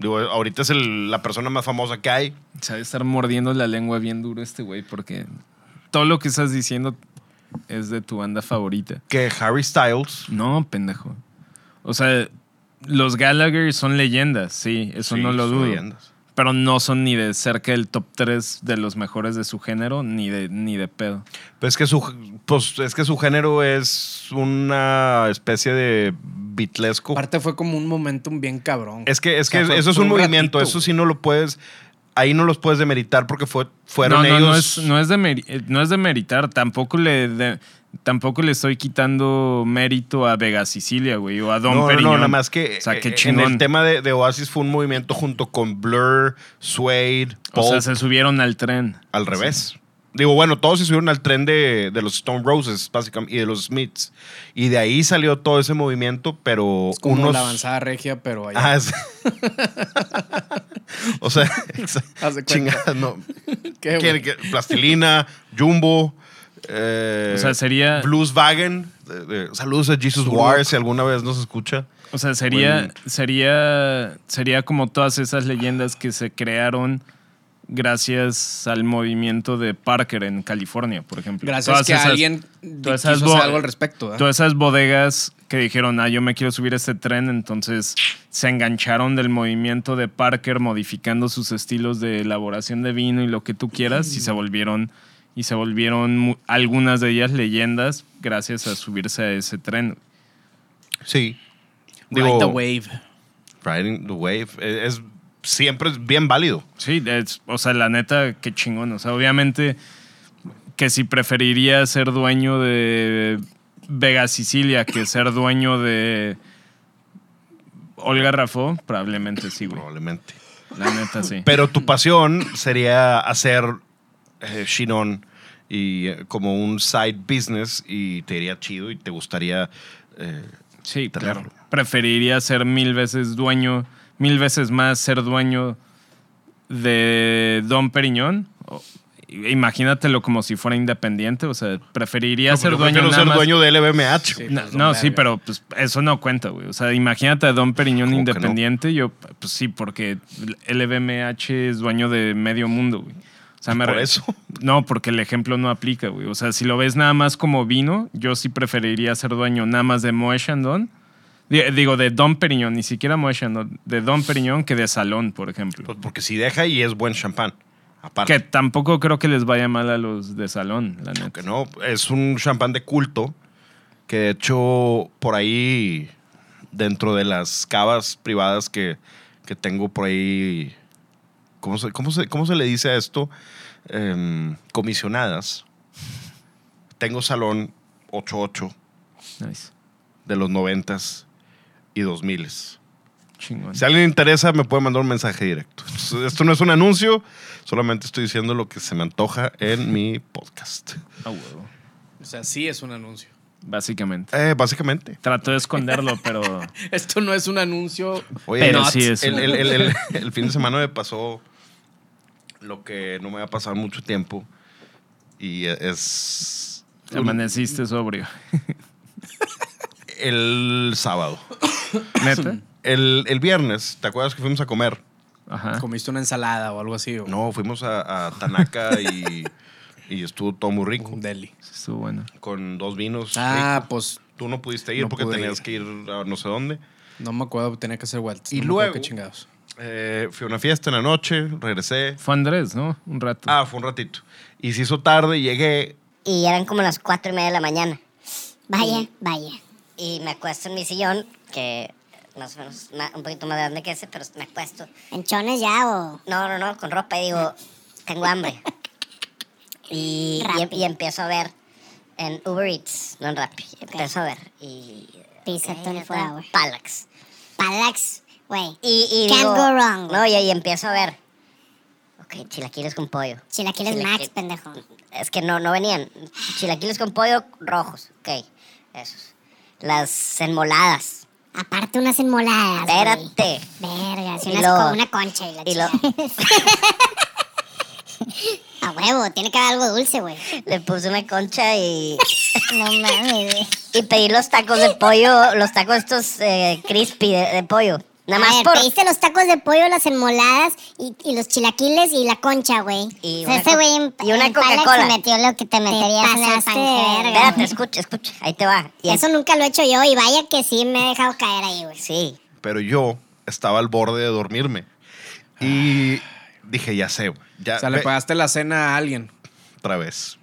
Digo, ahorita es el- la persona más famosa que hay. Se ha de estar mordiendo la lengua bien duro este güey porque todo lo que estás diciendo es de tu banda favorita. Que Harry Styles. No, pendejo. O sea, los Gallagher son leyendas, sí, eso sí, no lo son dudo. leyendas. Pero no son ni de cerca del top 3 de los mejores de su género, ni de, ni de pedo. Pero es que su, pues, es que su género es una especie de bitlesco. Aparte fue como un momentum bien cabrón. Es que, es O sea, que fue eso es un un movimiento, ratito, eso sí no lo puedes, ahí no los puedes demeritar porque fue, fueron no, no, ellos. no es, no, es eh, no es de meritar. Tampoco le, de- tampoco le estoy quitando mérito a Vega Sicilia, güey, o a Don no, no, Periñón. no, nada más que O sea, qué eh, en el tema de, de Oasis fue un movimiento junto con Blur, Suede, O sea, se subieron al tren. al revés. Digo, bueno, todos se subieron al tren de, de los Stone Roses, básicamente, y de los Smiths. Y de ahí salió todo ese movimiento, pero Es como unos... la avanzada regia, pero allá. Ah, es- o sea, chingada, no. ¿Qué, güey? ¿Qué- qué? Plastilina, Jumbo, eh, O sea, sería- Blueswagen. de- saludos a Jesus. War si alguna vez nos escucha. O sea, sería, Bueno. sería, sería como todas esas leyendas que se crearon gracias al movimiento de Parker en California, por ejemplo. Gracias Todas que esas- alguien todas quiso esas hacer algo al respecto. Todas esas bodegas que dijeron, ah, yo me quiero subir a este tren, entonces se engancharon del movimiento de Parker modificando sus estilos de elaboración de vino y lo que tú quieras y se volvieron y se volvieron algunas de ellas leyendas gracias a subirse a ese tren. Sí. Ride the wave. Riding the wave eh, es, siempre es bien válido. Sí, es- o sea, la neta, qué chingón. O sea, obviamente que si preferiría ser dueño de Vega Sicilia que ser dueño de Olga Rafó, probablemente sí, güey. Probablemente. La neta, sí. Pero tu pasión sería hacer eh, Shinon y eh, como un side business y te iría chido y te gustaría eh, Sí, tenerlo. claro. Preferiría ser mil veces dueño, mil veces más ser dueño de Don Periñón. O- Imagínatelo como si fuera independiente. O sea, preferiría No, ser pues yo dueño nada ser más- dueño del LVMH. Sí. No, pues, no, sí, pero pues eso no cuenta, güey. O sea, imagínate a Don Periñón independiente. Yo, pues sí, porque LVMH es dueño de medio mundo, güey. O sea, me ¿Por re- eso? No, porque el ejemplo no aplica, güey. O sea, si lo ves nada más como vino, yo sí preferiría ser dueño nada más de Moët Chandon. Di- Digo, de Don Periñón, ni siquiera Moët Chandon, de Don Periñón que de Salón, por ejemplo. Pues porque si deja y es buen champán. Aparte. Que tampoco creo que les vaya mal a los de Salón, la neta. Que no, es un champán de culto que de hecho por ahí, dentro de las cavas privadas que, que tengo por ahí, ¿cómo se, cómo se, cómo se le dice a esto? Em, comisionadas. Tengo salón 88 Nice. de los 90s y 2000s. Chingón. Si a alguien le interesa, me puede mandar un mensaje directo. Esto- no es un anuncio, solamente estoy diciendo lo que se me antoja en mi podcast. Ah, huevo. O sea, sí es un anuncio. Básicamente. Eh, básicamente. Trato de esconderlo, pero. Esto no es un anuncio. Oye, Pero sí es. el, el- el- el- el fin de semana me pasó lo que no me va a pasar mucho tiempo y es Amaneciste sobrio. el sábado. ¿Neta? El, el viernes, ¿te acuerdas que fuimos a comer? Ajá. Comiste una ensalada o algo así. O No, fuimos a, a Tanaka y, y estuvo todo muy rico. un deli. Estuvo bueno. Con dos vinos. Ah, ricos. pues Tú no pudiste ir no porque pude tenías ir. que ir a no sé dónde. no me acuerdo, tenía que hacer vueltas. Y no me acuerdo luego- qué chingados. Eh, fui a una fiesta en la noche, regresé. Fue Andrés, ¿no? Un rato. Ah, fue un ratito. Y se hizo tarde, llegué. Y eran como las cuatro y media de la mañana. Vaya, vaya. Y me acuesto en mi sillón, que más o menos un poquito más grande que ese, pero me acuesto. ¿En chones ya o...? No, no, no, con ropa y digo, tengo hambre. Y, y, Rappi. y empiezo a ver en Uber Eats, no en Rappi. Empiezo a ver. Y. Pizza ok, 24 está, hour. Palax. Palax, güey. Y, y Can't digo, go wrong. No, y ahí empiezo a ver. Ok, chilaquiles con pollo. Chilaquiles Chilaquil- Max, pendejo. Es que no, no venían. Chilaquiles con pollo rojos. Ok, esos. Las enmoladas. Aparte unas enmoladas. Espérate. Verga, si Y unas luego- con una concha y la y lo-. A huevo, tiene que haber algo dulce, güey. Le puse una concha y, No mames, y pedí los tacos de pollo, los tacos estos eh, crispy de, de pollo. Nada A más ver, por... pediste los tacos de pollo, las enmoladas y, y los chilaquiles y la concha, güey. Y O sea, una ese güey en, y una Coca-Cola. se metió lo que te meterías en el. Espérate, escucha, escucha. Ahí te va. Y Eso nunca lo he hecho yo y vaya que sí me he dejado caer ahí, güey. Sí. pero yo estaba al borde de dormirme. Y dije, ya sé, güey, ya O sea, le pagaste la cena a alguien. otra vez.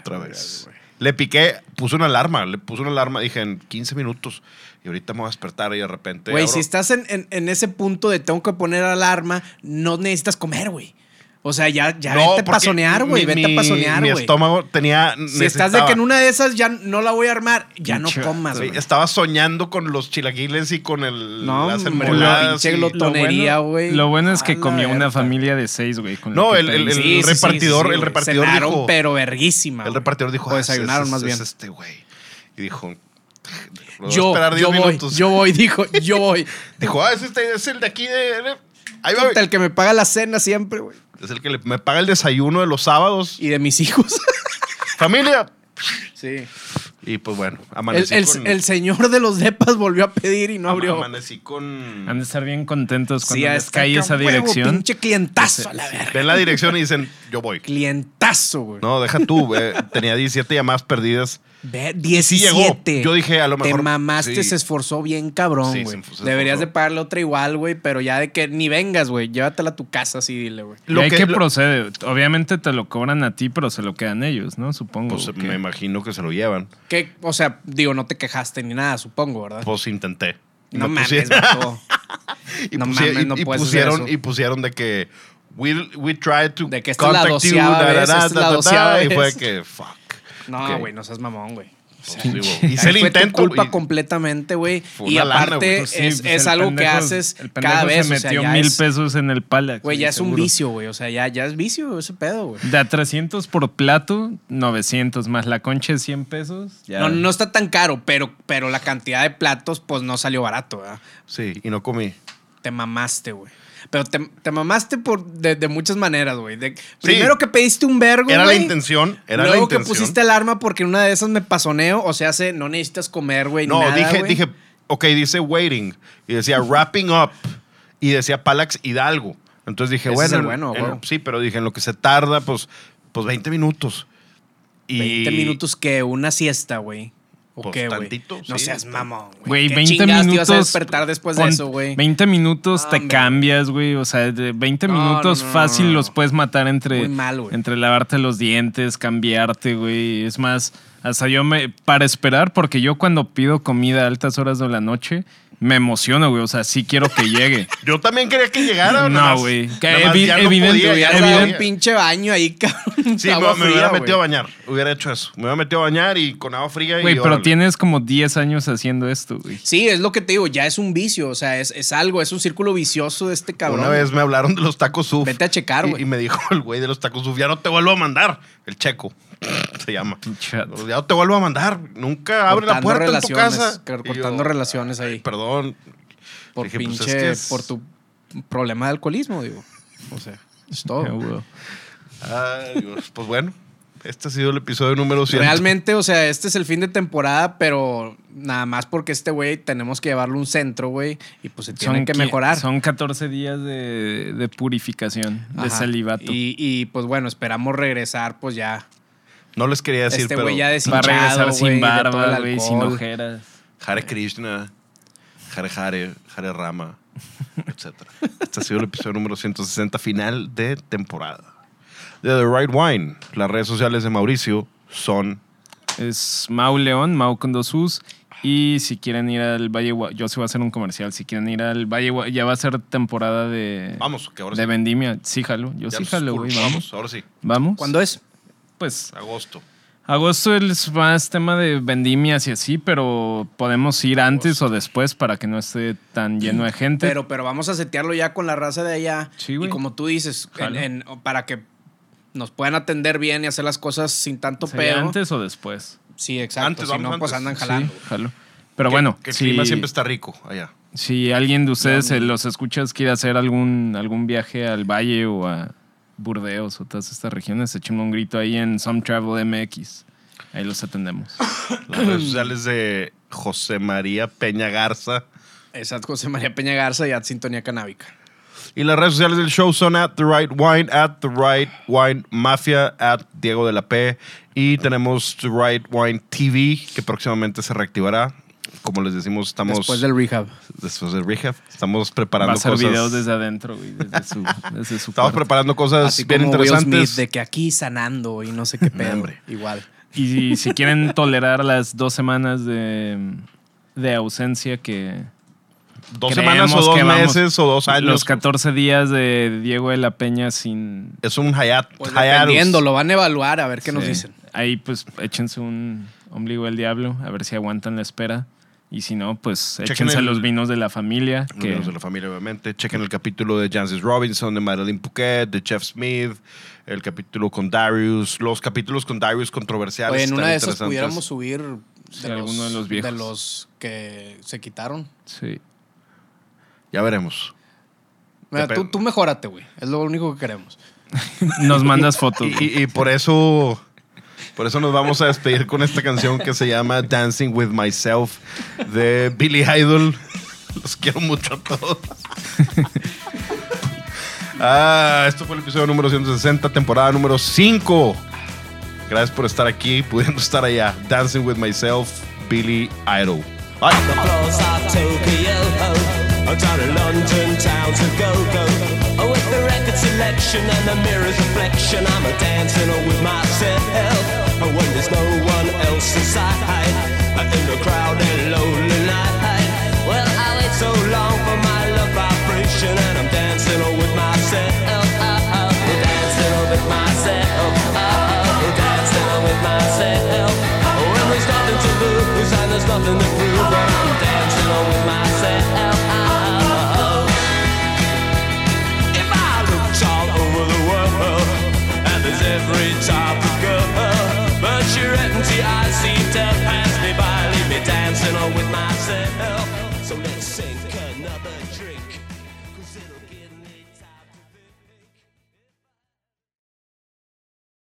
Otra vez. Le piqué, puse una alarma, le puse una alarma, dije en 15 minutos. Y ahorita me voy a despertar y de repente. Güey, si estás en, en- en ese punto de tengo que poner alarma, no necesitas comer, güey. O sea, ya, ya No, vete a pasonear, güey. mi- Vete a mi- pasonear, Mi güey. estómago tenía. Si estás de que en una de esas ya no la voy a armar, ya no comas, Sí, güey. estaba soñando con los chilaquiles y con el, No, las pinche y- glot- Tonería, bueno, güey. Lo bueno es que comió una familia de seis, güey. No, el- el- pediste. el- repartidor- el repartidor Cenaron, dijo- pero verguísima. El repartidor dijo: O "Ah, desayunaron es- más es- bien. Es este güey. Y dijo: "Lo voy a Yo, esperar 10 yo voy, minutos". yo voy, dijo, yo voy. Dijo: Ah, es, este, es el de aquí. De, ahí va. El que me paga la cena siempre, güey. Es el que le- me paga el desayuno de los sábados. Y de mis hijos. Familia. Sí. Y pues bueno, El, amanecí el- con... el señor de los depas volvió a pedir y no abrió. Amanecí con... Han de estar bien contentos cuando Sí, a les esta cae esa huevo, dirección. Pinche clientazo a la verga. Ven la dirección y dicen, yo voy. Clientazo, güey. No, deja tú. eh, tenía 17 llamadas perdidas. Ve, sí llegó. 17. Yo dije, a lo mejor- Te mamaste, sí. se esforzó bien cabrón, Sí, güey. Deberías de pagarle otra igual, güey, pero ya de que ni vengas, güey. Llévatela a tu casa así, dile, güey. Lo hay que- que, lo- procede. Obviamente te lo cobran a ti, pero se lo quedan ellos, ¿no? Supongo. Pues que- me imagino que se lo llevan. O sea, digo, no te quejaste ni nada, supongo, ¿verdad? Pues intenté. No me mames, pusieron- vato. y, No pusie- mames, no y puedes hacer pusieron, eso. y pusieron de que we, we tried to De que esta es la contact you, doceava da, da, vez, da, esta es la da, da, doceava y fue vez. que fuck. No, güey, no seas mamón, güey. Sí, Hice el intento. culpa y- completamente, güey. Y lana, aparte sí, es, pues es algo que haces el cada vez. se o sea, metió mil es, pesos en el Palax. Güey, ya es un vicio, güey. O sea, ya, ya es vicio ese pedo, güey. De a 300 por plato, 900 más la concha de 100 pesos. Ya. No, no está tan caro, pero, pero la cantidad de platos, pues no salió barato, ¿verdad? Sí, y no comí. Te mamaste, güey. Pero te, te mamaste por, de, de muchas maneras, güey. Primero que pediste un vergo, Era la intención. Era Luego la intención. que pusiste alarma porque en una de esas me pasoneo. O sea, se, no necesitas comer, güey. No, nada, dije, dije, ok, dice waiting. Y decía wrapping up. Y decía Palax Hidalgo. Entonces dije, Ese bueno. es el en- bueno, en- sí, pero dije, en lo que se tarda, pues, pues 20 minutos. Y 20 minutos que una siesta, güey. ¿O Pues qué, tantito, No sí, seas mamón, güey. Güey, ¿Qué 20 chingados te minutos. ibas a despertar después de eso, güey? 20 minutos te Hombre. cambias, güey. O sea, de 20 No, minutos no, no, fácil no, no. los puedes matar entre, Muy mal, güey. entre lavarte los dientes, cambiarte, güey. Es más, hasta yo me. Para esperar, porque yo cuando pido comida a altas horas de la noche, me emociono, güey. O sea, sí quiero que llegue. Yo también quería que llegara. No, güey. Que evi- ya no evidente, podía, podía. un pinche baño ahí, cabrón. Sí, Agua me, me hubiera fría, metido a bañar. Hubiera hecho eso. Me hubiera metido a bañar y con agua fría. y Güey, pero órale. tienes como 10 años haciendo esto, güey. Sí, es lo que te digo, ya es un vicio, o sea, es, es algo, es un círculo vicioso de este cabrón. Una vez me hablaron de los tacos suf. Vete a checar, y- güey. Y, me dijo el güey de los tacos suf, ya no te vuelvo a mandar. El checo se llama. Chat. Ya no te vuelvo a mandar. Nunca abre la puerta en tu casa. cortando relaciones ahí. "Ay, Perdón. por dije, pues, pinche, es que es- por tu problema de alcoholismo, digo. O sea, es todo. Ah. Ay, Dios. Pues bueno, este ha sido el episodio número 100. Realmente, o sea, este es el fin de temporada, pero nada más porque este güey tenemos que llevarlo a un centro, güey, y pues se tiene que mejorar. Son 14 días de, de purificación, de. Y, y, pues bueno, esperamos regresar, pues ya. No les quería decir, Este pero ya Va a regresar güey, sin barba, güey, sin ojeras. Hare Krishna, Hare Hare, Hare Rama, etc. Este ha sido el episodio número 160 final de temporada. De The Right Wine, las redes sociales de Mauricio son Es Mau León, Mau con dos U's. Y si quieren ir al Valle yo sí voy a hacer un comercial. Si quieren ir al Valle ya va a ser temporada de, Vamos, que ahora de sí. vendimia. Sí, jalo. Yo Ya sí jalo, güey. Vamos. Vamos, ahora sí. Vamos. ¿Cuándo es? Pues Agosto. agosto es más tema de vendimias y así, pero podemos ir antes o después para que no esté tan lleno de gente. Pero, pero vamos a setearlo ya con la raza de allá. Sí, güey. Y como tú dices, en- Jalo. en- para que nos puedan atender bien y hacer las cosas sin tanto ¿Sería pedo. antes o después? Sí, exacto. Antes, si vamos no, pues andan Sí, jalando. jalo. Pero Que- bueno, Que el si, clima siempre está rico allá. si alguien de ustedes los escuchas quiere hacer algún, algún viaje al Valle o a Burdeos o todas estas regiones, échenme un grito ahí en Some Travel MX. Ahí los atendemos. Las redes sociales de José María Peña Garza. Exacto, José María Peña Garza y Ad Sintonía Canábica. Y las redes sociales del show son at The Right Wine, at The Right Wine Mafia, at Diego de la P. Y tenemos The Right Wine TV, que próximamente se reactivará. Como les decimos, estamos Después del rehab. después del rehab. Estamos Va preparando a hacer cosas. videos desde adentro, güey, desde su, desde su Estamos preparando cosas Así bien como Will interesantes. Smith, de que aquí sanando y no sé qué pedo. hombre. Igual. Y si quieren tolerar las dos semanas de, de ausencia que... dos semanas o dos meses o dos años. Los 14 días de Diego de la Peña sin... Es un hayat. Pues hiatus. dependiendo, lo van a evaluar a ver qué nos dicen. Ahí pues échense un ombligo del diablo, a ver si aguantan la espera. Y si no, pues Chequen échense el- los vinos de la familia. Los Que, miembros de la familia, obviamente. Chequen el capítulo de Jancis Robinson, de Madeline Phuket, de Jeff Smith, el capítulo con Darius, los capítulos con Darius controversiales. Oye, en una de esas pudiéramos subir Sí, alguno de los viejos. de los que se quitaron. sí. Ya veremos. Mira, tú, tú mejórate, güey. Es lo único que queremos. Nos mandas fotos. Y, y- y por eso Por eso nos vamos a despedir con esta canción que se llama Dancing with Myself de Billy Idol. Los quiero mucho a todos. Ah, esto fue el episodio número 160, temporada número 5. Gracias por estar aquí, pudiendo estar allá. Dancing with Myself, Billy Idol. Bye. When there's no one else inside, in the crowd and lonely night. Well, I wait so long for my love vibration, and I'm dancing with myself. Dancing with myself. Dancing with myself. Oh, when there's nothing to lose and there's nothing to dancing with myself. So let's sing.